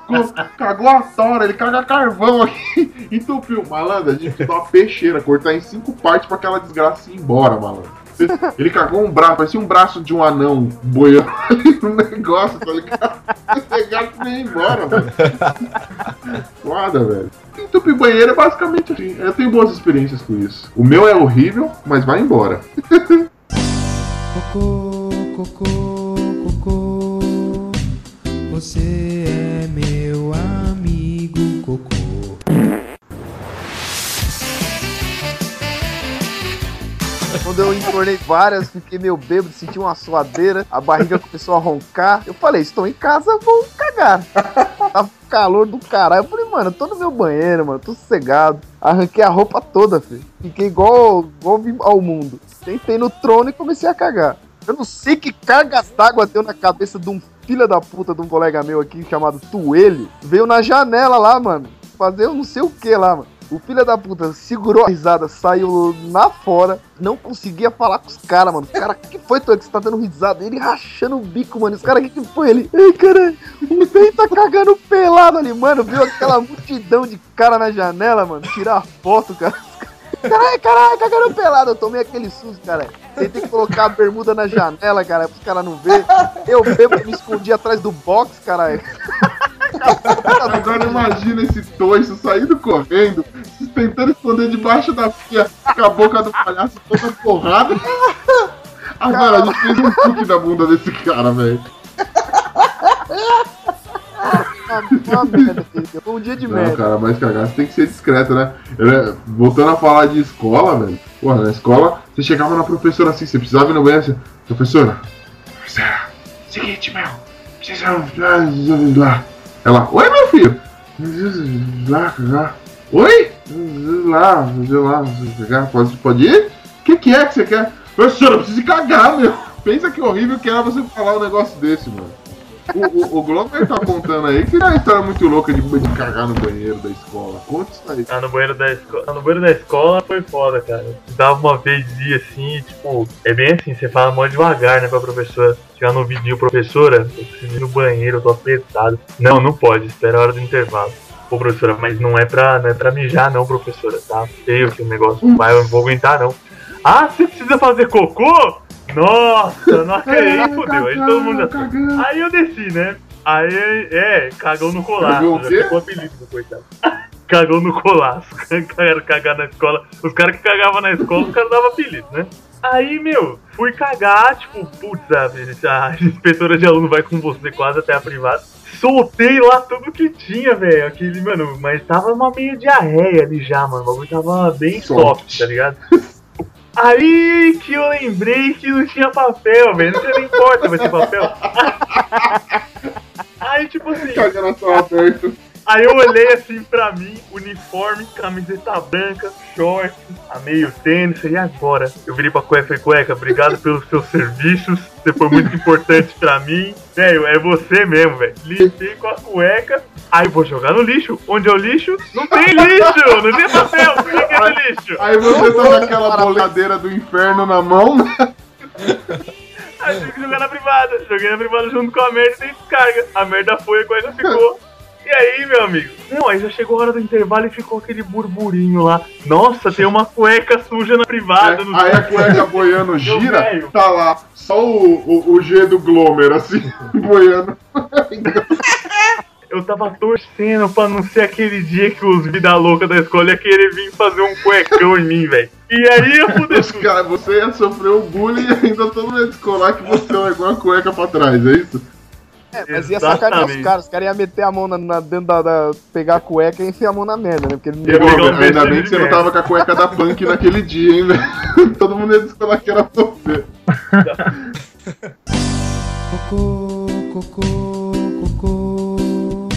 cagou a tora, ele caga carvão aqui, entupiu. Malandro, a gente fez uma peixeira, cortar em cinco partes pra aquela desgraça ir embora, malandro. Ele cagou um braço, parecia um braço de um anão boiando ali no negócio, tá ligado? Esse gato ia embora, velho. Foda, velho. Entupir banheiro é basicamente assim. Eu tenho boas experiências com isso. O meu é horrível, mas vai embora. Quando eu entornei várias, fiquei meio bêbado, senti uma suadeira, a barriga começou a roncar. Eu falei, estou em casa, vou cagar. Tava calor do caralho. Eu falei, mano, eu tô no meu banheiro, mano, tô sossegado. Arranquei a roupa toda, filho. Fiquei igual, igual ao mundo. Sentei no trono e comecei a cagar. Eu não sei que cargas d'água deu na cabeça de um filho da puta de um colega meu aqui chamado Tuelho. Veio na janela lá, mano. Fazer eu não sei o que lá, mano. O filho da puta segurou a risada, saiu na fora, não conseguia falar com os caras, mano. Cara, que foi, Tuelho, que você tá dando risada? Ele rachando o bico, mano. Os caras, que que foi? Ele, ei, caralho, o trem tá cagando pelado ali, mano. Viu aquela multidão de cara na janela, mano. Tirar foto, cara. Caralho, caralho, cagando pelado. Eu tomei aquele susto, cara. Tem que colocar a bermuda na janela, cara, pros caras não verem. Eu bebo, me escondi atrás do box, caralho. Agora imagina esse toiço saindo correndo, se tentando esconder debaixo da pia com a boca do palhaço toda porrada. Agora, a gente fez um truque na bunda desse cara, velho. Um dia de Não, merda. cara, mas cagaço tem que ser discreto, né? Eu- Voltando a falar de escola, velho. Porra, na escola, você chegava na professora assim, você precisava ir no banheiro assim, professora, professora, seguinte, meu, precisa lá. Ela, oi, meu filho. Lá, lá. Oi? Lá, lá, lá, pode, pode ir? O que, que é que você quer? Professora, eu preciso cagar, meu. Pensa que horrível que era você falar um negócio desse, mano. O, o, o Glover tá contando aí que é uma história muito louca de, de cagar no banheiro da escola. Conta isso aí. Ah, no banheiro da escola. Ah, no banheiro da escola foi foda, cara. Dava uma vez ia assim, tipo, é bem assim, você fala mó devagar, né, pra professora. Chegar no vidinho, professora, eu preciso ir no banheiro, eu tô apertado. Não, não pode, espera a hora do intervalo. Pô, professora, mas não é pra, não é pra mijar, não, professora, tá? Feio que o negócio vai, eu não vou aguentar, não. Ah, você precisa fazer cocô? Nossa, não acredito, fodeu. Aí todo mundo já... Aí eu desci, né? Aí, é, cagou no colaço. Cagou o Já quê? ficou apelido do coitado. Cagou no colaço. Cara, cagar na escola. Os caras que cagavam na escola, os caras davam apelido, né? Aí, meu, fui cagar, tipo, putz, a, a inspetora de aluno vai com você quase até a privada. Soltei lá tudo que tinha, velho. Aquele, mano, mas tava uma meio diarreia ali já, mano. O bagulho tava bem soft, tá ligado? Aí que eu lembrei que não tinha papel, velho. Não tinha nem porta pra ter papel. Aí, tipo assim. Aí eu olhei assim pra mim, uniforme, camiseta branca, short, a meio tênis, e agora? Eu virei pra cueca e cueca, obrigado pelos seus serviços, você foi muito importante pra mim. Velho, é você mesmo, velho. Limpei com a cueca, aí vou jogar no lixo. Onde é o lixo? Não tem lixo, não tem papel, por que que é de lixo? Aí você tá com aquela boleadeira do inferno na mão, né? Aí tive que jogar na privada. Joguei na privada junto com a merda e tem descarga. A merda foi, a coisa ficou. E aí, meu amigo? Não, aí já chegou a hora do intervalo e ficou aquele burburinho lá. Nossa, tem uma cueca suja na privada. não Aí a cueca boiando gira, tá lá só o, o, o G do Glomer, assim, boiando. Eu tava torcendo pra não ser aquele dia que os vida louca da escola ia querer vir fazer um cuecão em mim, velho. E aí eu fudei Os cara, você ia sofrer o bullying e ainda todo mundo ia descolar que você é igual a cueca pra trás, é isso? É, mas ia sacanear os caras. Os caras iam meter a mão na, na- dentro da, da- pegar a cueca e enfiar a mão na merda, né? Porque ele Eu Pô, um ainda bem que você não tava com a cueca da punk naquele dia, hein, velho? Todo mundo ia descolar que era você. Cocô, cocô, cocô.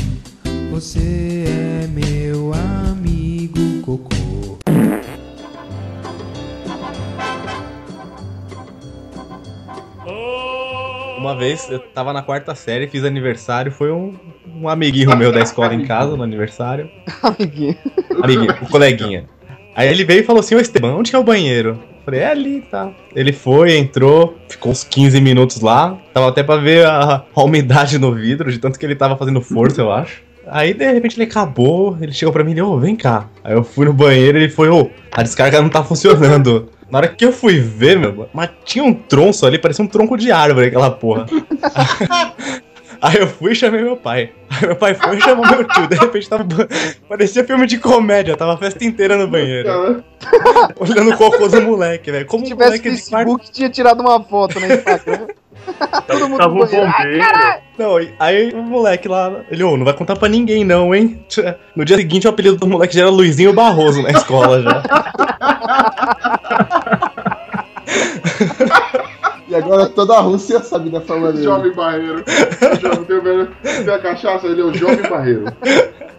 Você é meu amigo cocô. Uma vez eu tava na quarta série, fiz aniversário, foi um, um amiguinho meu da escola em casa no aniversário. amiguinho. Amiguinho, o coleguinha. Aí ele veio e falou assim: Ô Esteban, onde que é o banheiro? Falei, é ali, tá. Ele foi, entrou, ficou uns 15 minutos lá. Tava até pra ver a, a umidade no vidro, de tanto que ele tava fazendo força, eu acho. Aí de repente ele acabou, ele chegou pra mim e ô, vem cá. Aí eu fui no banheiro ele foi, ô, a descarga não tá funcionando. Na hora que eu fui ver, meu, mas tinha um tronço ali, parecia um tronco de árvore aquela porra. Aí eu fui e chamei meu pai. Aí meu pai foi e chamou meu tio. De repente tava. Parecia filme de comédia, tava a festa inteira no banheiro. Olhando o cocô do moleque, velho. Como Se um tivesse moleque de quarto. Facebook, tinha tirado uma foto no Instagram. Todo mundo Tava no o banheiro. Ah, bombeiro. Não, aí o moleque lá, ele, ô, não vai contar pra ninguém não, hein? No dia seguinte o apelido do moleque já era Luizinho Barroso na escola já. agora toda a Rússia sabe da fama dele. Jovem Barreiro. Jovem tem a cachaça, ele é o Jovem Barreiro.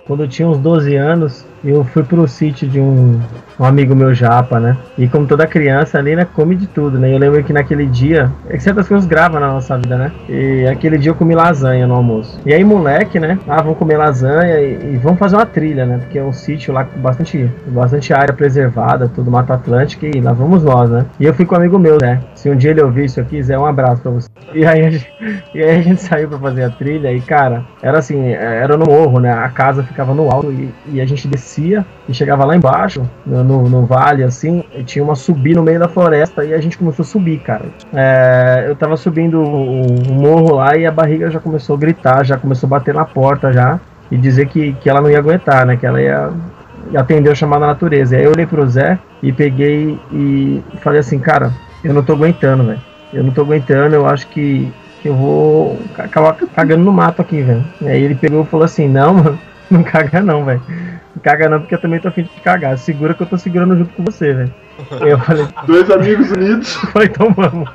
Quando eu tinha uns 12 anos, eu fui pro sítio de um, um amigo meu japa, né? E como toda criança ali, né, come de tudo, né? Eu lembro que naquele dia, é que certas coisas gravam na nossa vida, né? E aquele dia eu comi lasanha no almoço. E aí, moleque, né? Ah, vamos comer lasanha e, e vamos fazer uma trilha, né? Porque é um sítio lá com bastante, bastante área preservada, tudo Mata Atlântica, e lá vamos nós, né? E eu fui com um amigo meu, né? Se um dia ele ouvir isso aqui, Zé, um abraço pra você. E aí, a gente, e aí a gente saiu pra fazer a trilha e, cara, era assim, era no morro, né? A casa ficava no alto e, e a gente descia e chegava lá embaixo, no, no, vale, assim, tinha uma subida no meio da floresta e a gente começou a subir, cara. É, eu tava subindo o, o morro lá e a barriga já começou a gritar, já começou a bater na porta já e dizer que, que ela não ia aguentar, né? Que ela ia atender o chamado da natureza. E aí eu olhei pro Zé e peguei e falei assim, cara, eu não tô aguentando, velho. Eu não tô aguentando, eu acho que, eu vou acabar cagando no mato aqui, velho. Aí ele pegou e falou assim, não, mano, não caga não, velho. Caga não, porque eu também tô afim de cagar. Segura que eu tô segurando junto com você, velho. Eu falei, Dois amigos unidos. foi, então vamos.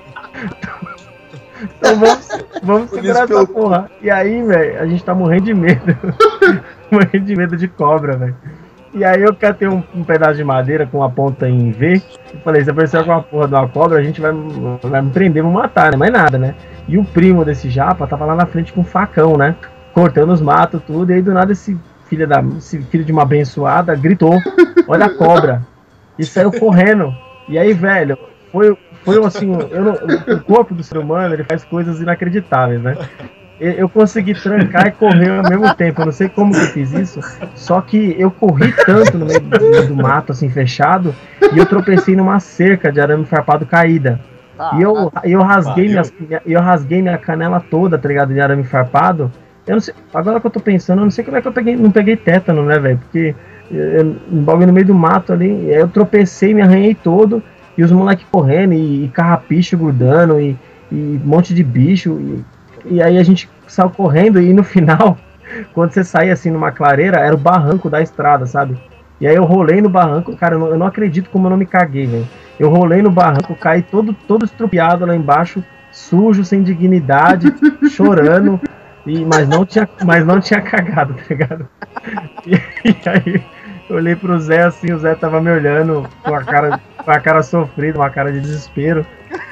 Então vamos, vamos segurar essa porra. E aí, velho, a gente tá morrendo de medo. morrendo de medo de cobra, velho. E aí eu catei um, um pedaço de madeira com a ponta em V. E falei, se aparecer com a porra de uma cobra, a gente vai, vai me prender, vou matar, né? Mais nada, né? E o primo desse japa tava lá na frente com um facão, né? Cortando os matos, tudo. E aí do nada esse filho, da, filho de uma abençoada gritou: Olha a cobra! E saiu correndo. E aí, velho, foi, foi assim: eu não- o corpo do ser humano ele faz coisas inacreditáveis, né? Eu consegui trancar e correr ao mesmo tempo. Eu não sei como que eu fiz isso. Só que eu corri tanto no meio do, do mato, assim, fechado, e eu tropecei numa cerca de arame farpado caída. E eu, e eu rasguei minhas, minha- eu rasguei minha canela toda, tá ligado? De arame farpado. Eu não sei, agora que eu tô pensando, eu não sei como é que eu peguei, não peguei tétano, né, velho? Porque eu, um bagulho no meio do mato ali, e aí eu tropecei, me arranhei todo, e os moleques correndo, e, e carrapicho grudando, e, e um monte de bicho, e, e aí a gente saiu correndo, e no final, quando você saía assim numa clareira, era o barranco da estrada, sabe? E aí eu rolei no barranco, cara, eu não, eu não acredito como eu não me caguei, velho. Eu rolei no barranco, caí todo, todo estrupiado lá embaixo, sujo, sem dignidade, chorando, e, mas, não tinha, mas não tinha cagado, tá ligado? E, e aí eu olhei pro Zé assim, o Zé tava me olhando com a cara, com a cara sofrida, uma cara de desespero.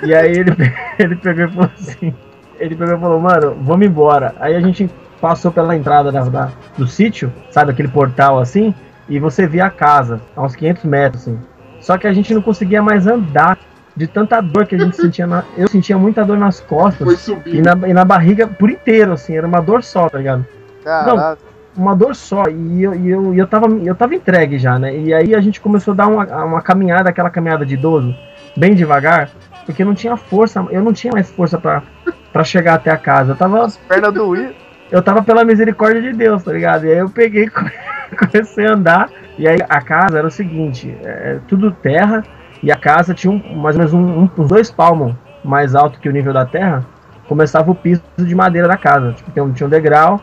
E aí ele, ele pegou e falou assim, ele pegou e falou, mano, vamos embora. Aí a gente passou pela entrada da, da- do sítio, sabe, aquele portal assim, e você via a casa, a uns 500 metros, assim. Só que a gente não conseguia mais andar de tanta dor que a gente sentia. Na, eu sentia muita dor nas costas e na, e na barriga por inteiro, assim, era uma dor só, tá ligado? Caralho. Uma dor só. E eu, e eu, e eu, tava, eu tava entregue já, né? E aí a gente começou a dar uma, uma caminhada, aquela caminhada de idoso, bem devagar, porque não tinha força, eu não tinha mais força pra, pra chegar até a casa. Eu tava, As pernas doíam. eu tava pela misericórdia de Deus, tá ligado? E aí eu peguei comecei a andar. E aí a casa era o seguinte: é, tudo terra, e a casa tinha um, mais ou menos um, um- uns dois palmos mais alto que o nível da terra. Começava o piso de madeira da casa. Tipo, tinha um, tinha um degrau.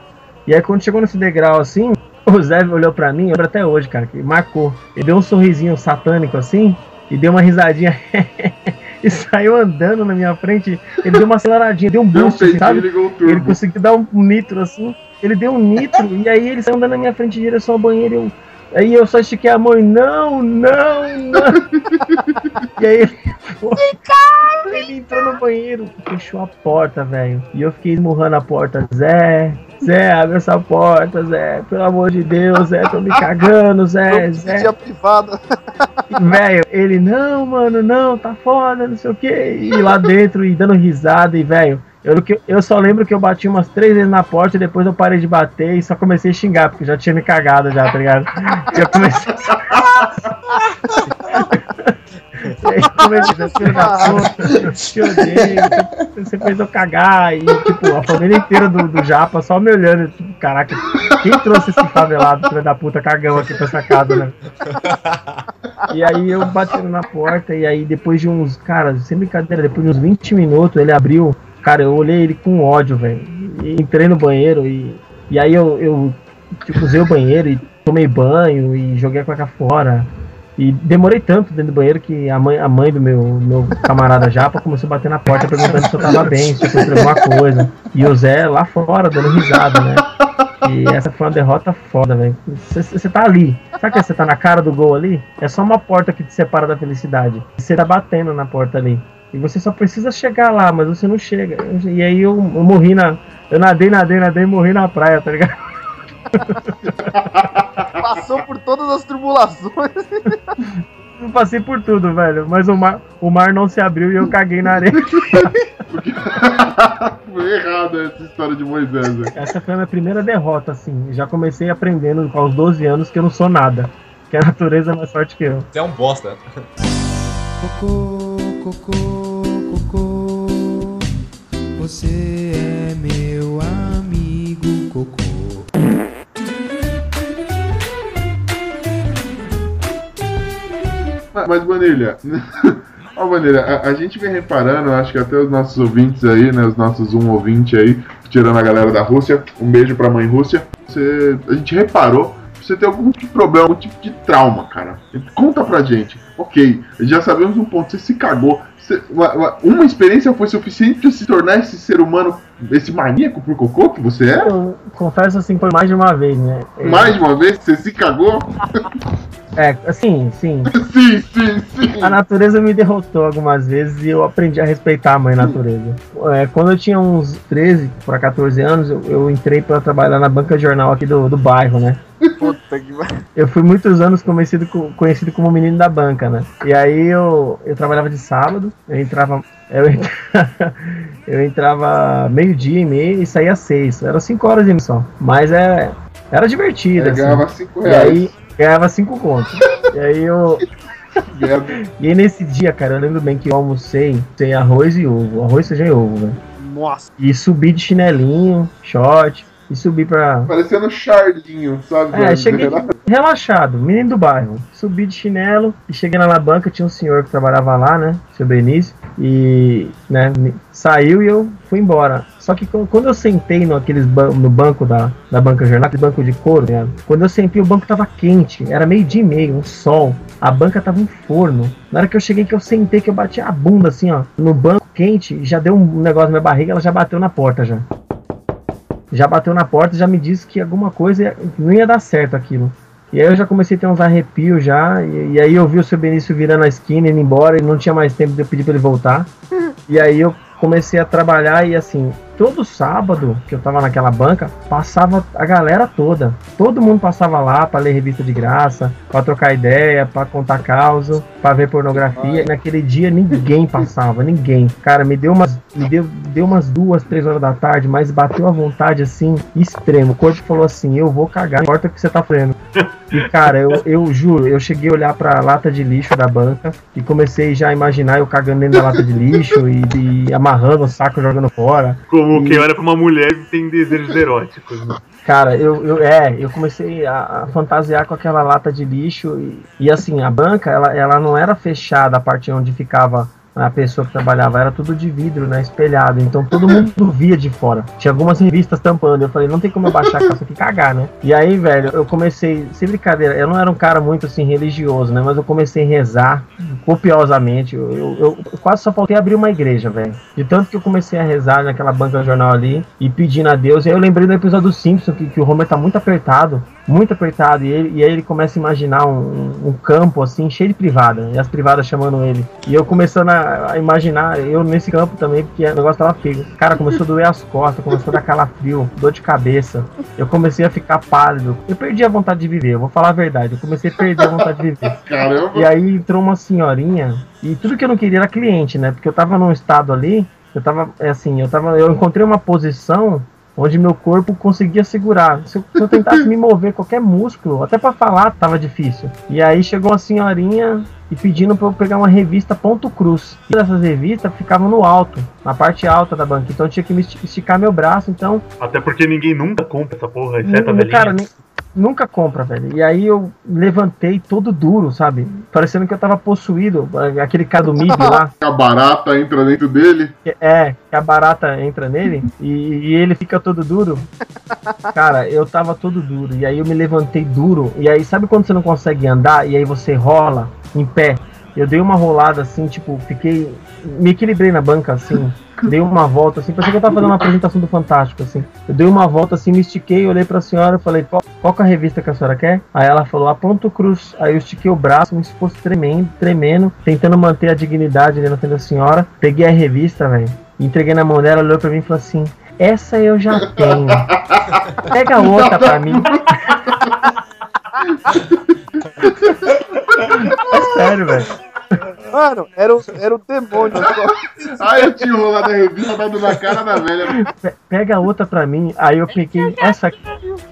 E aí quando chegou nesse degrau assim, o Zé olhou pra mim, eu lembro até hoje, cara, que marcou. Ele deu um sorrisinho satânico assim, e deu uma risadinha. e saiu andando na minha frente. Ele deu uma aceleradinha, deu um Deu um boost, peitinho e sabe? Ele conseguiu dar um nitro assim. Ele deu um nitro e aí ele saiu andando na minha frente em direção ao banheiro. e Eu, aí eu só estiquei a mão e não, não, não. e aí ele foi. Ele entrou no banheiro, fechou a porta, velho. E eu fiquei esmurrando a porta. Zé, Zé, abre essa porta, Zé. Pelo amor de Deus, Zé, tô me cagando, Zé, Zé. Tinha privada. Velho, ele, não, mano, não, tá foda, não sei o que. E lá dentro, e dando risada, e velho, eu, eu só lembro que eu bati umas três vezes na porta e depois eu parei de bater e só comecei a xingar, porque já tinha me cagado já, tá ligado? E eu comecei E filho da puta, te odeio, você fez eu cagar, e tipo, a família inteira do, do Japa só me olhando, tipo, caraca, quem trouxe esse favelado, filho da puta, cagão aqui pra essa casa, né? E aí eu batendo na porta, e aí depois de uns, cara, sem brincadeira, depois de uns 20 minutos ele abriu. Cara, eu olhei ele com ódio, velho. Entrei no banheiro e. E aí eu, eu tipo, usei o banheiro e tomei banho e joguei a cueca fora. E demorei tanto dentro do banheiro que a mãe, a mãe do meu, meu camarada Japa começou a bater na porta perguntando se eu tava bem, se eu sofri alguma coisa. E o Zé lá fora dando risada, né? E essa foi uma derrota foda, velho. Você tá ali. Sabe que você tá na cara do gol ali? É só uma porta que te separa da felicidade. Você tá batendo na porta ali. E você só precisa chegar lá, mas você não chega. E aí eu, eu morri na. Eu nadei, nadei, nadei e morri na praia, tá ligado? Passou por todas as tribulações. Eu passei por tudo, velho. Mas o mar, o mar não se abriu e eu caguei na areia. Foi errado essa história de Moisés. velho. Essa foi a minha primeira derrota, assim. Já comecei aprendendo aos 12 anos que eu não sou nada. Que a natureza é mais forte que eu. Você é um bosta. Cocô, cocô, cocô. Você é meu amigo Mas, Vanilha, ó Vanilha, a, a gente vem reparando, acho que até os nossos ouvintes aí, né, os nossos um ouvinte aí, tirando a galera da Rússia, um beijo pra mãe Rússia, você, a gente reparou você tem algum tipo de problema, algum tipo de trauma, cara. Conta pra gente. Ok, já sabemos um ponto, você se cagou. Você- uma, uma- uma experiência foi suficiente pra se tornar esse ser humano, esse maníaco por cocô que você é? Eu confesso assim, foi mais de uma vez, né? Mais de uma vez, você se cagou? É, assim, sim. sim, sim, sim. A natureza me derrotou algumas vezes e eu aprendi a respeitar a mãe natureza. É, quando eu tinha uns 13 para 14 anos, eu, eu entrei para trabalhar na banca de jornal aqui do, do bairro, né? Puta que vai. Eu fui muitos anos conhecido, co- conhecido como menino da banca, né? E aí eu, eu trabalhava de sábado, eu entrava. Eu entrava, eu entrava meio-dia e meio e saía às seis. Era cinco horas e meia só. Mas é, era divertido. Eu assim. ganhava 5 E reais. aí ganhava cinco contos. e aí eu. E aí nesse dia, cara, eu lembro bem que eu almocei, sem arroz e ovo. Arroz, feijão e ovo, velho. Nossa. E subi de chinelinho, short, e subi pra. Parecendo Charlinho, sabe? É, cheguei relaxado, menino do bairro. Subi de chinelo e cheguei na banca, tinha um senhor que trabalhava lá, né? Seu Benício. E, né, saiu e eu fui embora. Só que qu- quando eu sentei no, aqueles no banco da, da banca jornal, aquele banco de couro, né? Quando eu sentei, o banco tava quente, era meio dia e meio, um sol. A banca tava um forno. Na hora que eu cheguei, que eu sentei, que eu bati a bunda assim, ó, no banco quente, já deu um negócio na minha barriga, ela já bateu na porta já já bateu na porta já me disse que alguma coisa não ia dar certo aquilo. E aí eu já comecei a ter uns arrepios já, e, e aí eu vi o seu Benício virando a esquina, indo embora, e não tinha mais tempo de eu pedir pra ele voltar. E aí eu comecei a trabalhar e assim, todo sábado que eu tava naquela banca, passava a galera toda. Todo mundo passava lá pra ler revista de graça, pra trocar ideia, pra contar causa, pra ver pornografia. E naquele dia ninguém passava, ninguém. Cara, me deu umas, me deu, deu umas duas, três horas da tarde, mas bateu a vontade assim, extremo. O corpo falou assim: eu vou cagar, não importa o que você tá fazendo. E cara, eu, eu juro, eu cheguei a olhar pra lata de lixo da banca e comecei já a imaginar eu cagando dentro da lata de lixo e, e amarrando o saco jogando fora. Como E- quem olha pra uma mulher e tem desejos eróticos. né? Cara, eu, eu é, eu comecei a, a fantasiar com aquela lata de lixo e, e assim, a banca, ela, ela não era fechada a parte onde ficava a pessoa que trabalhava, era tudo de vidro, né, espelhado, então todo mundo via de fora. Tinha algumas revistas tampando, eu falei, não tem como eu baixar a calça aqui e cagar, né? E aí, velho, eu comecei, sem brincadeira, eu não era um cara muito assim religioso, né, mas eu comecei a rezar copiosamente, eu, eu, eu quase só faltei abrir uma igreja, velho. De tanto que eu comecei a rezar naquela banca jornal ali e pedindo a Deus. E aí eu lembrei do episódio do Simpson que, que o Homer tá muito apertado, muito apertado. E, ele, e aí ele começa a imaginar um, um campo assim, cheio de privada, e as privadas chamando ele. E eu começando a, a imaginar eu nesse campo também, porque o negócio tava feio. Cara, começou a doer as costas, começou a dar calafrio, dor de cabeça. Eu comecei a ficar pálido. Eu perdi a vontade de viver, eu vou falar a verdade. Eu comecei a perder a vontade de viver. Caramba. E aí entrou uma senhorinha, e tudo que eu não queria era cliente, né? Porque eu tava num estado ali, eu tava, é assim, eu tava, eu encontrei uma posição onde meu corpo conseguia segurar. Se eu, se eu tentasse me mover qualquer músculo, até pra falar tava difícil. E aí chegou uma senhorinha e pedindo pra eu pegar uma revista Ponto Cruz. E essas revistas ficavam no alto, na parte alta da banca. Então eu tinha que me esti- esticar meu braço, então Até porque ninguém nunca compra essa porra, exceto a Nu- velhinha. Cara, nunca compra, velho. E aí eu levantei todo duro, sabe? Parecendo que eu tava possuído. Aquele cara do MIB lá. A barata entra dentro dele. É, que a barata entra nele e, e ele fica todo duro. Cara, eu tava todo duro. E aí eu me levantei duro. E aí, sabe quando você não consegue andar? E aí você rola em pé. Eu dei uma rolada assim, tipo, fiquei. Me equilibrei na banca assim. Dei uma volta assim, parecia que eu tava fazendo uma apresentação do Fantástico, assim. Eu dei uma volta assim, me estiquei, olhei pra senhora e falei, qual, qual que é a revista que a senhora quer? Aí ela falou, a Ponto Cruz. Aí eu estiquei o braço, me expus tremendo, tremendo, tentando manter a dignidade ali na frente da senhora. Peguei a revista, velho. Entreguei na mão dela, olhou pra mim e falou assim: Essa eu já tenho. Pega outra pra mim. É sério, velho. Mano, era o, era o demônio. Aí eu tinha rolado a revista, dando na cara da velha. Pe- Pega outra pra mim. Aí eu peguei essa aqui.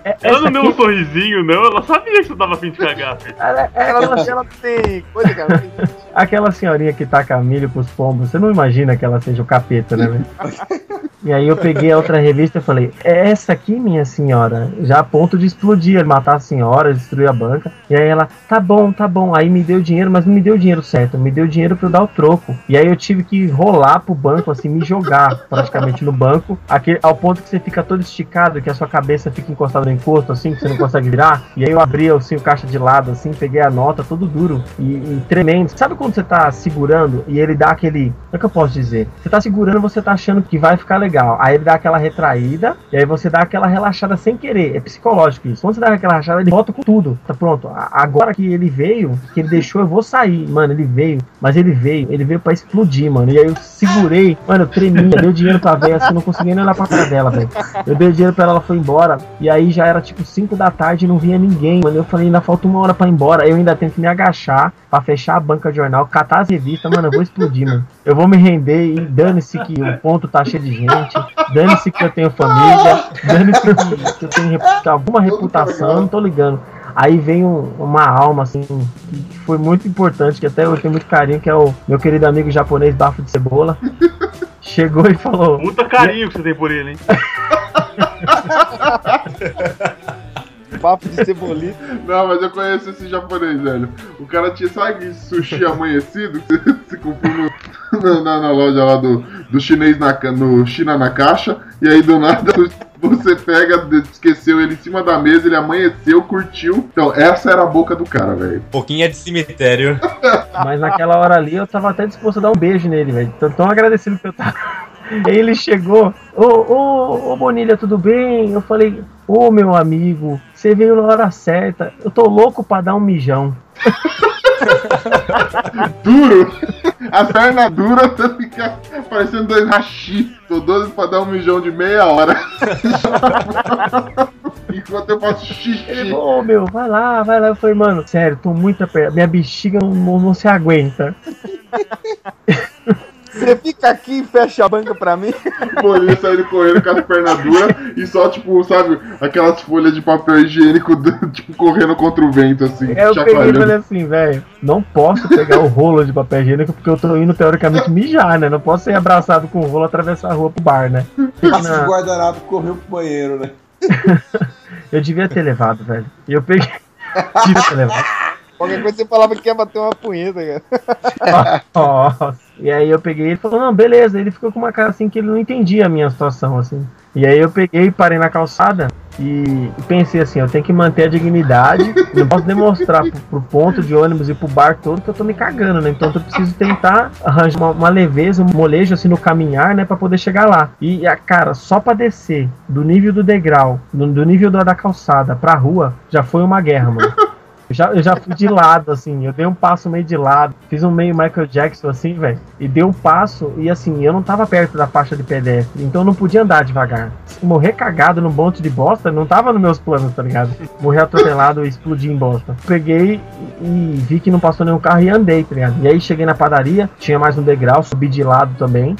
é- Ela não deu um sorrisinho, não. Ela sabia que você tava afim de cagar, filho. Ela, é Ela, aquela, ela tem coisa, cara. tem- aquela senhorinha que taca milho pros pombos. Você não imagina que ela seja o capeta, né, velho? E aí eu peguei a outra revista e falei, é essa aqui, minha senhora, já a ponto de explodir, matar a senhora, destruir a banca. E aí ela, tá bom, tá bom. Aí me deu dinheiro, mas não me deu dinheiro certo, me deu dinheiro pra eu dar o troco. E aí eu tive que rolar pro banco, assim, me jogar praticamente no banco, aquele, ao ponto que você fica todo esticado, que a sua cabeça fica encostada no encosto, assim, que você não consegue virar. E aí eu abri assim, o caixa de lado, assim, peguei a nota, todo duro e, e tremendo. Sabe quando você tá segurando e ele dá aquele. Como é que eu posso dizer? Você tá segurando, você tá achando que vai ficar legal. Aí ele dá aquela retraída, e aí você dá aquela relaxada sem querer. É psicológico isso. Quando você dá aquela relaxada, ele volta com tudo. Tá pronto. Agora que ele veio, que ele deixou, eu vou sair. Mano, ele veio. Mas ele veio, ele veio pra explodir, mano. E aí eu segurei, mano, eu tremia, dei o dinheiro pra velha, assim, não conseguia nem olhar pra cara dela, velho. Eu dei dinheiro pra ela, ela foi embora. E aí já era tipo 5 da tarde não vinha ninguém, mano. Eu falei, ainda falta uma hora pra ir embora. Eu ainda tenho que me agachar pra fechar a banca de jornal, catar as revistas, mano. Eu vou explodir, mano. Eu vou me render e dane-se que o ponto tá cheio de gente. Dane-se que eu tenho família. Dane-se que, que eu tenho alguma reputação, não tô ligando. Aí vem um- uma alma, assim, que que foi muito importante, que até eu tenho muito carinho, que é o meu querido amigo japonês Bafo de Cebola. Chegou e falou: Puta carinho que você tem por ele, hein? Papo de cebolita. Não, mas eu conheço esse japonês, velho. O cara tinha, sabe sushi amanhecido que você, você comprou no- na, na- na loja lá do, do chinês na, no China na caixa, e aí do nada você pega, esqueceu ele em cima da mesa, ele amanheceu, curtiu. Então, essa era a boca do cara, velho. Pouquinho é de cemitério. Mas naquela hora ali eu tava até disposto a dar um beijo nele, velho. Tão, tão agradecido que eu tava. Ele chegou, ô, ô, ô Bonilha, tudo bem? Eu falei, ô meu amigo, você veio na hora certa. Eu tô louco pra dar um mijão. Duro! A perna dura, você fica parecendo dois rachi. Tô doido pra dar um mijão de meia hora. Enquanto eu faço Ele xixi. falou, ô meu, vai lá, vai lá. Eu falei, mano, sério, tô muito apertado. Minha bexiga não, não se aguenta. Você fica aqui e fecha a banca pra mim. Bolinha saindo correndo com as pernas duras e só, tipo, sabe, aquelas folhas de papel higiênico, tipo, correndo contra o vento, assim, Aí eu peguei e falei assim, velho, não posso pegar o rolo de papel higiênico porque eu tô indo teoricamente mijar, né? Não posso ser abraçado com o rolo e atravessar a rua pro bar, né? Passa de guardanapo e correu pro banheiro, né? Eu devia ter levado, velho. E eu peguei. Devia ter levado. Qualquer coisa você falava que ia bater uma punheta, cara. Nossa. E aí eu peguei ele falou, não, beleza. Ele ficou com uma cara assim que ele não entendia a minha situação, assim. E aí eu peguei, parei na calçada e e pensei assim, eu tenho que manter a dignidade. Não posso demonstrar pro, pro ponto de ônibus e pro bar todo que eu tô me cagando, né? Então eu preciso tentar arranjar uma, uma leveza, um molejo assim no caminhar, né? Pra poder chegar lá. E, a cara, só pra descer do nível do degrau, do, do nível da, da calçada pra rua, já foi uma guerra, mano. Eu já, eu já fui de lado, assim, eu dei um passo meio de lado, fiz um meio Michael Jackson, assim, velho, e dei um passo, e assim, eu não tava perto da faixa de pedestre, então eu não podia andar devagar. Morrer cagado num monte de bosta não tava nos meus planos, tá ligado? Morrer atropelado e explodir em bosta. Peguei e vi que não passou nenhum carro e andei, tá ligado? E aí cheguei na padaria, tinha mais um degrau, subi de lado também.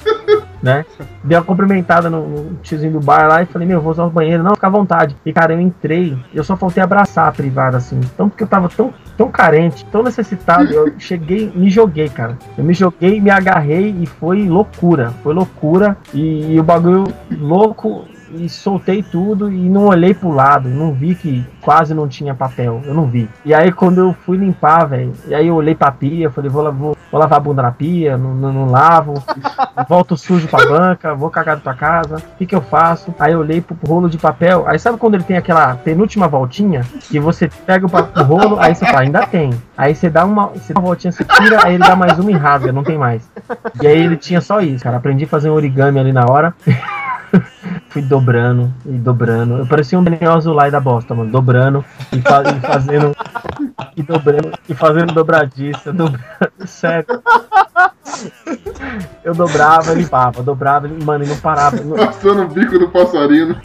Né? Dei uma cumprimentada no, no tiozinho do bar lá e falei, meu, vou usar o banheiro. Não, fica à vontade. E, cara, eu entrei, eu só faltei abraçar a privada, assim. Então, porque eu tava tão, tão carente, tão necessitado, eu cheguei, me joguei, cara. Eu me joguei, me agarrei e foi loucura. Foi loucura. E, e o bagulho louco. E soltei tudo e não olhei pro lado. Não vi que quase não tinha papel. Eu não vi. E aí, quando eu fui limpar, velho, e aí eu olhei pra pia, falei, vou, vou, vou lavar a bunda na pia, não, não, não lavo, volto sujo pra banca, vou cagado pra casa, o que que eu faço? Aí eu olhei pro rolo de papel, aí sabe quando ele tem aquela penúltima voltinha, que você pega o, o rolo, aí você fala, ainda tem. Aí você dá uma, você dá uma voltinha, você tira, aí ele dá mais uma e rasga, não tem mais. E aí ele tinha só isso, cara, aprendi a fazer um origami ali na hora. Fui dobrando e dobrando. Eu parecia um Daniel Azulay da bosta, mano. Dobrando e, fa- e fazendo. E dobrando e fazendo dobradiça. Dobrando, sério. Eu dobrava e limpava, dobrava, e, mano, e não parava. Passando o bico do passarinho.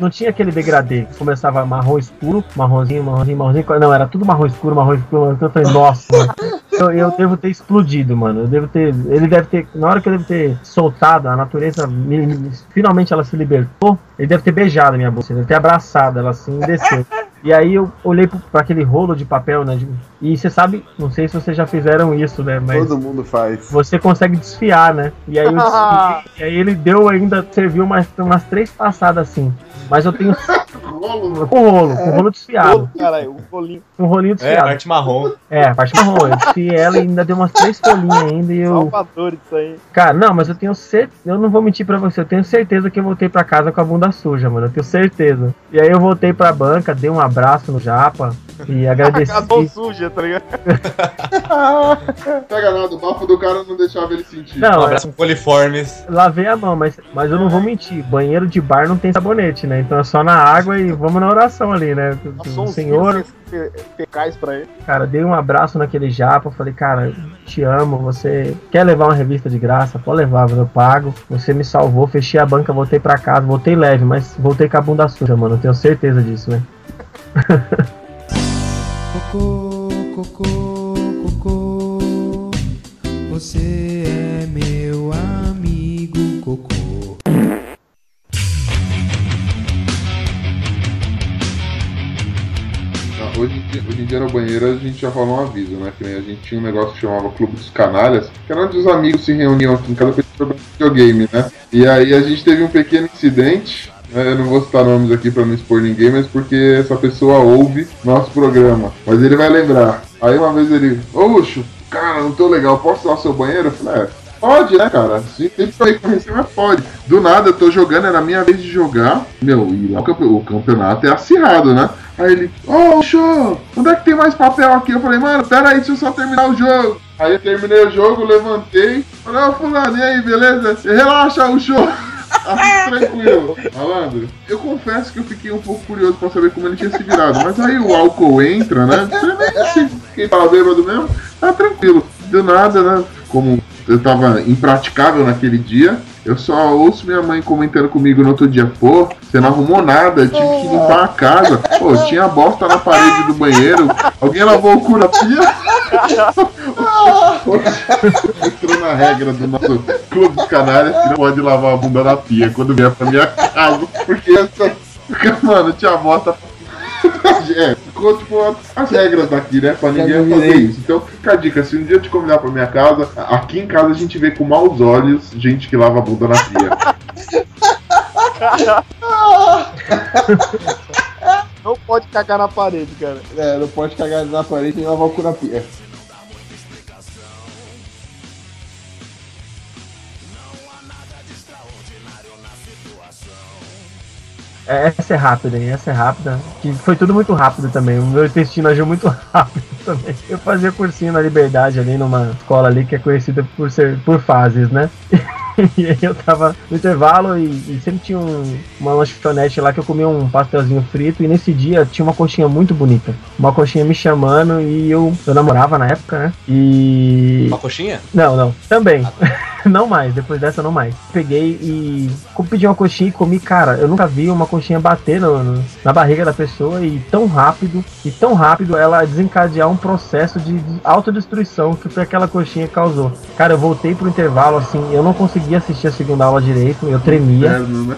Não tinha aquele degradê. Começava marrom escuro, marronzinho, marronzinho, marronzinho. Não, era tudo marrom escuro, marrom escuro. marrom escuro. Eu falei, nossa, mano. Eu, eu devo ter explodido, mano. Eu devo ter. Ele deve ter. Na hora que eu devo ter soltado, a natureza. me- me- finalmente ela se libertou. Ele deve ter beijado a minha bolsa. Ele deve ter abraçado ela assim e desceu. E aí eu olhei pra aquele rolo de papel, né? de- E você sabe, não sei se vocês já fizeram isso, né? Mas Todo mundo faz. você consegue desfiar, né? E aí, eu desfiei, e aí ele deu ainda, serviu umas, umas três passadas assim. Mas eu tenho Rolo. com rolo, com rolo desfiado. Rolo, caralho, o rolinho. Com rolinho É, desfiado. arte marrom. É, a parte marrom. Eu desfiei ela e ainda deu umas três folhinhas ainda e eu. Salvador isso aí. Cara, não, mas eu tenho certeza. Eu não vou mentir pra você, eu tenho certeza que eu voltei pra casa com a bunda suja, mano. Eu tenho certeza. E aí eu voltei pra banca, dei um abraço no Japa e agradeci. A mão suja, tá ligado? Pega nada, o bafo do cara não deixava ele sentir. Um Não, é, abraço com coliformes. lavei a mão, mas, mas eu não vou mentir. Banheiro de bar não tem sabonete, né? Então é só na água e vamos na oração ali, né? O senhor, fecais pra ele. cara, dei um abraço naquele japa. Falei, cara, te amo. Você quer levar uma revista de graça? Pode levar, eu pago. Você me salvou, fechei a banca, voltei pra casa. Voltei leve, mas voltei com a bunda suja, mano. Eu tenho certeza disso, né? Cocô, cocô, cocô. Você é meu amigo cocô. Ah, Hoje, hoje em dia no banheiro a gente já rola um aviso, né? Que a gente tinha um negócio que chamava Clube dos Canalhas, que era onde os amigos se reuniam aqui em casa pra jogar videogame, né? E aí a gente teve um pequeno incidente. Né? Eu não vou citar nomes aqui pra não expor ninguém, mas porque essa pessoa ouve nosso programa. Mas ele vai lembrar. Aí uma vez ele, ô Ucho, cara, não tô legal, posso usar o seu banheiro? Eu falei, é, pode, né, cara? Se tem que conhecer, mas pode. Do nada, eu tô jogando, era a minha vez de jogar. Meu, e lá o campe- o campeonato é acirrado, né? Aí ele, ô, show, onde é que tem mais papel aqui? Eu falei, mano, pera aí, deixa eu só terminar o jogo. Aí eu terminei o jogo, levantei, falei, ô fulano, e aí, beleza? Relaxa o show. Assim, tranquilo. Malandro, eu confesso que eu fiquei um pouco curioso pra saber como ele tinha se virado. Mas aí o álcool entra, né? Se fiquei tava bêbado mesmo, tá tranquilo. Do nada, né? Como eu tava impraticável naquele dia, eu só ouço minha mãe comentando comigo no outro dia, pô, você não arrumou nada, eu tive que limpar a casa. Pô, tinha bosta na parede do banheiro, alguém lavou o cu na pia? Entrou na regra do nosso clube dos canalhas que não pode lavar a bunda na pia quando vier pra minha casa, porque essa. porque, Mano, tinha bosta. É, ficou tipo as regras daqui, né? Pra ninguém fazer isso. Então, fica a dica: se um dia eu te convidar pra minha casa, aqui em casa a gente vê com maus olhos gente que lava a bunda na pia. Não pode cagar na parede, cara. É, não pode cagar na parede e lavar o cu na pia. Essa é rápida, hein? Essa é rápida. Que foi tudo muito rápido também. O meu intestino agiu muito rápido também. Eu fazia cursinho na Liberdade ali numa escola ali que é conhecida por ser por fases, né? E aí eu tava no intervalo e, e sempre tinha um- uma lanchonete lá que eu comia um pastelzinho frito e nesse dia tinha uma coxinha muito bonita. Uma coxinha me chamando e eu, eu namorava na época, né? E. Uma coxinha? Não, não. Também. não mais, depois dessa não mais. Peguei e pedi uma coxinha e comi, cara, eu nunca vi uma coxinha bater no- no- na barriga da pessoa e tão rápido, e tão rápido ela desencadear um processo de, de autodestruição que foi aquela coxinha que causou. Cara, eu voltei pro intervalo assim, eu não conseguia assistir a segunda aula direito, eu tremia. Né?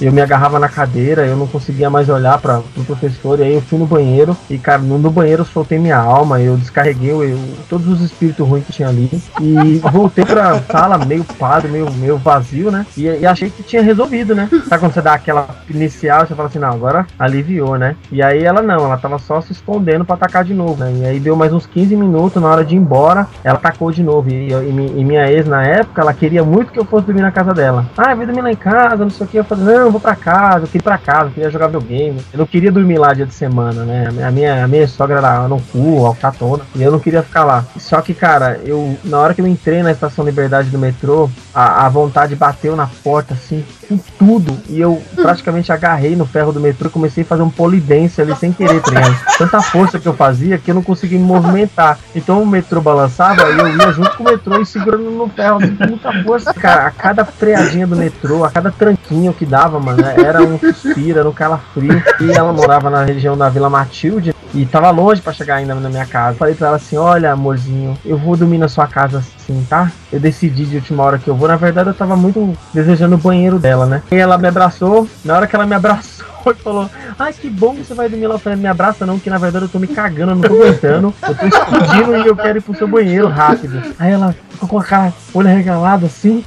Eu me agarrava na cadeira, eu não conseguia mais olhar para o professor, e aí eu fui no banheiro, e cara, no, no banheiro eu soltei minha alma, eu descarreguei eu, todos os espíritos ruins que tinha ali, e voltei pra sala meio parado, meio, meio vazio, né? E, e achei que tinha resolvido, né? Sabe quando você dá aquela inicial, você fala assim, não, agora aliviou, né? E aí ela não, ela tava só se escondendo pra atacar de novo, né? E aí deu mais uns 15 minutos, na hora de ir embora, ela atacou de novo. E, e e minha ex, na época, ela queria muito que eu fosse dormir na casa dela. Ah, vou dormir lá em casa, não sei o que. Eu falei, não, eu vou pra casa, eu queria ir pra casa, eu queria jogar videogame. Eu não queria dormir lá dia de semana, né? A minha, a minha, sogra era no cu, alcatona, e eu não queria ficar lá. Só que, cara, eu, na hora que eu entrei na estação Liberdade do metrô, a, a vontade bateu na porta, assim, com tudo. E eu praticamente agarrei no ferro do metrô e comecei a fazer um polidense ali sem querer, tá? Tanta força que eu fazia que eu não conseguia me movimentar. Então o metrô balançava e eu ia junto com o metrô e segurando no ferro assim, com muita força. Cara, a cada freadinha do metrô, a cada tranquinho que dava, mano, era um suspiro, era um calafrio. E ela morava na região da Vila Matilde e tava longe pra chegar ainda na minha casa. Falei pra ela assim: Olha, amorzinho, eu vou dormir na sua casa assim, tá? Eu decidi de última hora que eu vou. Na verdade, eu tava muito desejando o banheiro dela, né? E ela me abraçou. Na hora que ela me abraçou, e falou: Ai, que bom que você vai dormir lá. Eu Me abraça não, que na verdade eu tô me cagando, eu não tô aguentando. Eu tô explodindo e eu quero ir pro seu banheiro rápido. Aí ela ficou com a cara, olho regalado assim,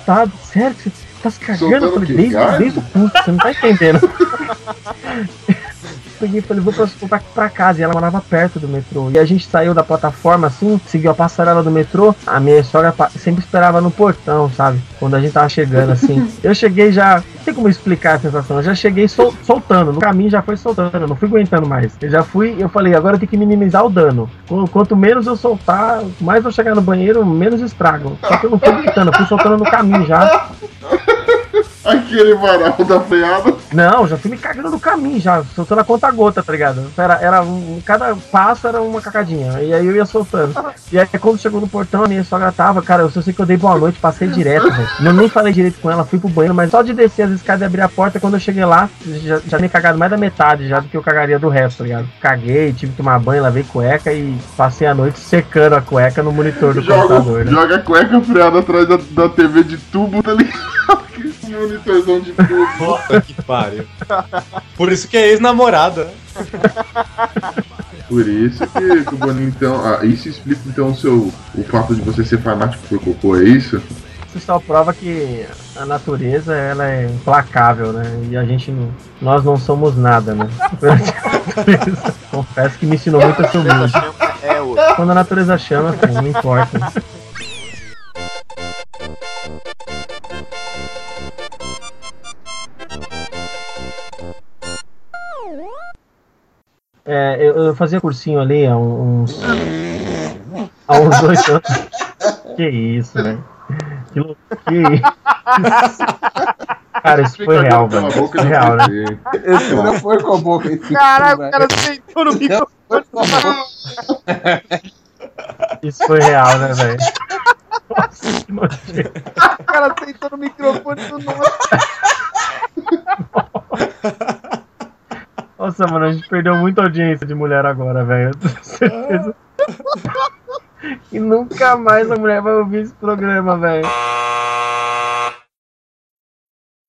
assustado. Sério que você tá se cagando? Eu falei: desde, desde o curso, você não tá entendendo. peguei e falei, vou pra, pra, pra casa. E ela morava perto do metrô. E a gente saiu da plataforma assim, seguiu a passarela do metrô. A minha sogra sempre esperava no portão, sabe? Quando a gente tava chegando assim. Eu cheguei já. Não tem como explicar a sensação. Eu já cheguei sol- soltando. No caminho já foi soltando. Eu não fui aguentando mais. Eu já fui. Eu falei, agora eu tenho que minimizar o dano. Qu- Quanto menos eu soltar, mais eu chegar no banheiro, menos estragam. Só que eu não fui aguentando. Eu fui soltando no caminho já. Aquele varal da freada. Não, já fui me cagando no caminho, já, soltando a conta gota, tá ligado? Era, era um, cada passo era uma cacadinha. E aí eu ia soltando. E aí quando chegou no portão, a minha sogra tava, cara, eu só sei que eu dei boa noite, passei direto, velho. Não nem falei direito com ela, fui pro banheiro, mas só de descer as escadas e abrir a porta, quando eu cheguei lá, já, já tinha cagado mais da metade já do que eu cagaria do resto, tá ligado? Caguei, tive que tomar banho, lavei cueca e passei a noite secando a cueca no monitor do Joga, computador, né? joga a cueca freada atrás da, da TV de tubo, tá ligado? Que monitorzão de tubo. Puta que pariu. Por isso que é ex-namorada. Por isso que, que o Boninho, então. Ah, isso explica então o seu. O fato de você ser fanático por cocô, é isso? Isso só prova que a natureza ela é implacável, né? E a gente não, nós não somos nada, né? Natureza, Confesso que me ensinou muito a ser humilde. É. Quando a natureza chama, pô, não importa. É, eu, eu fazia cursinho ali há uns. há uns dois anos. Que isso, velho. Que louco. Que isso. Cara, isso foi real, velho. Isso foi real, né? Esse não foi com a boca. Esse Caraca, o cara sentou no microfone. Isso foi real, né, velho? Nossa, que nojento. O cara sentou no microfone do nosso. Nossa, mano, a gente perdeu muita audiência de mulher agora, velho. certeza. É. e nunca mais a mulher vai ouvir esse programa, velho.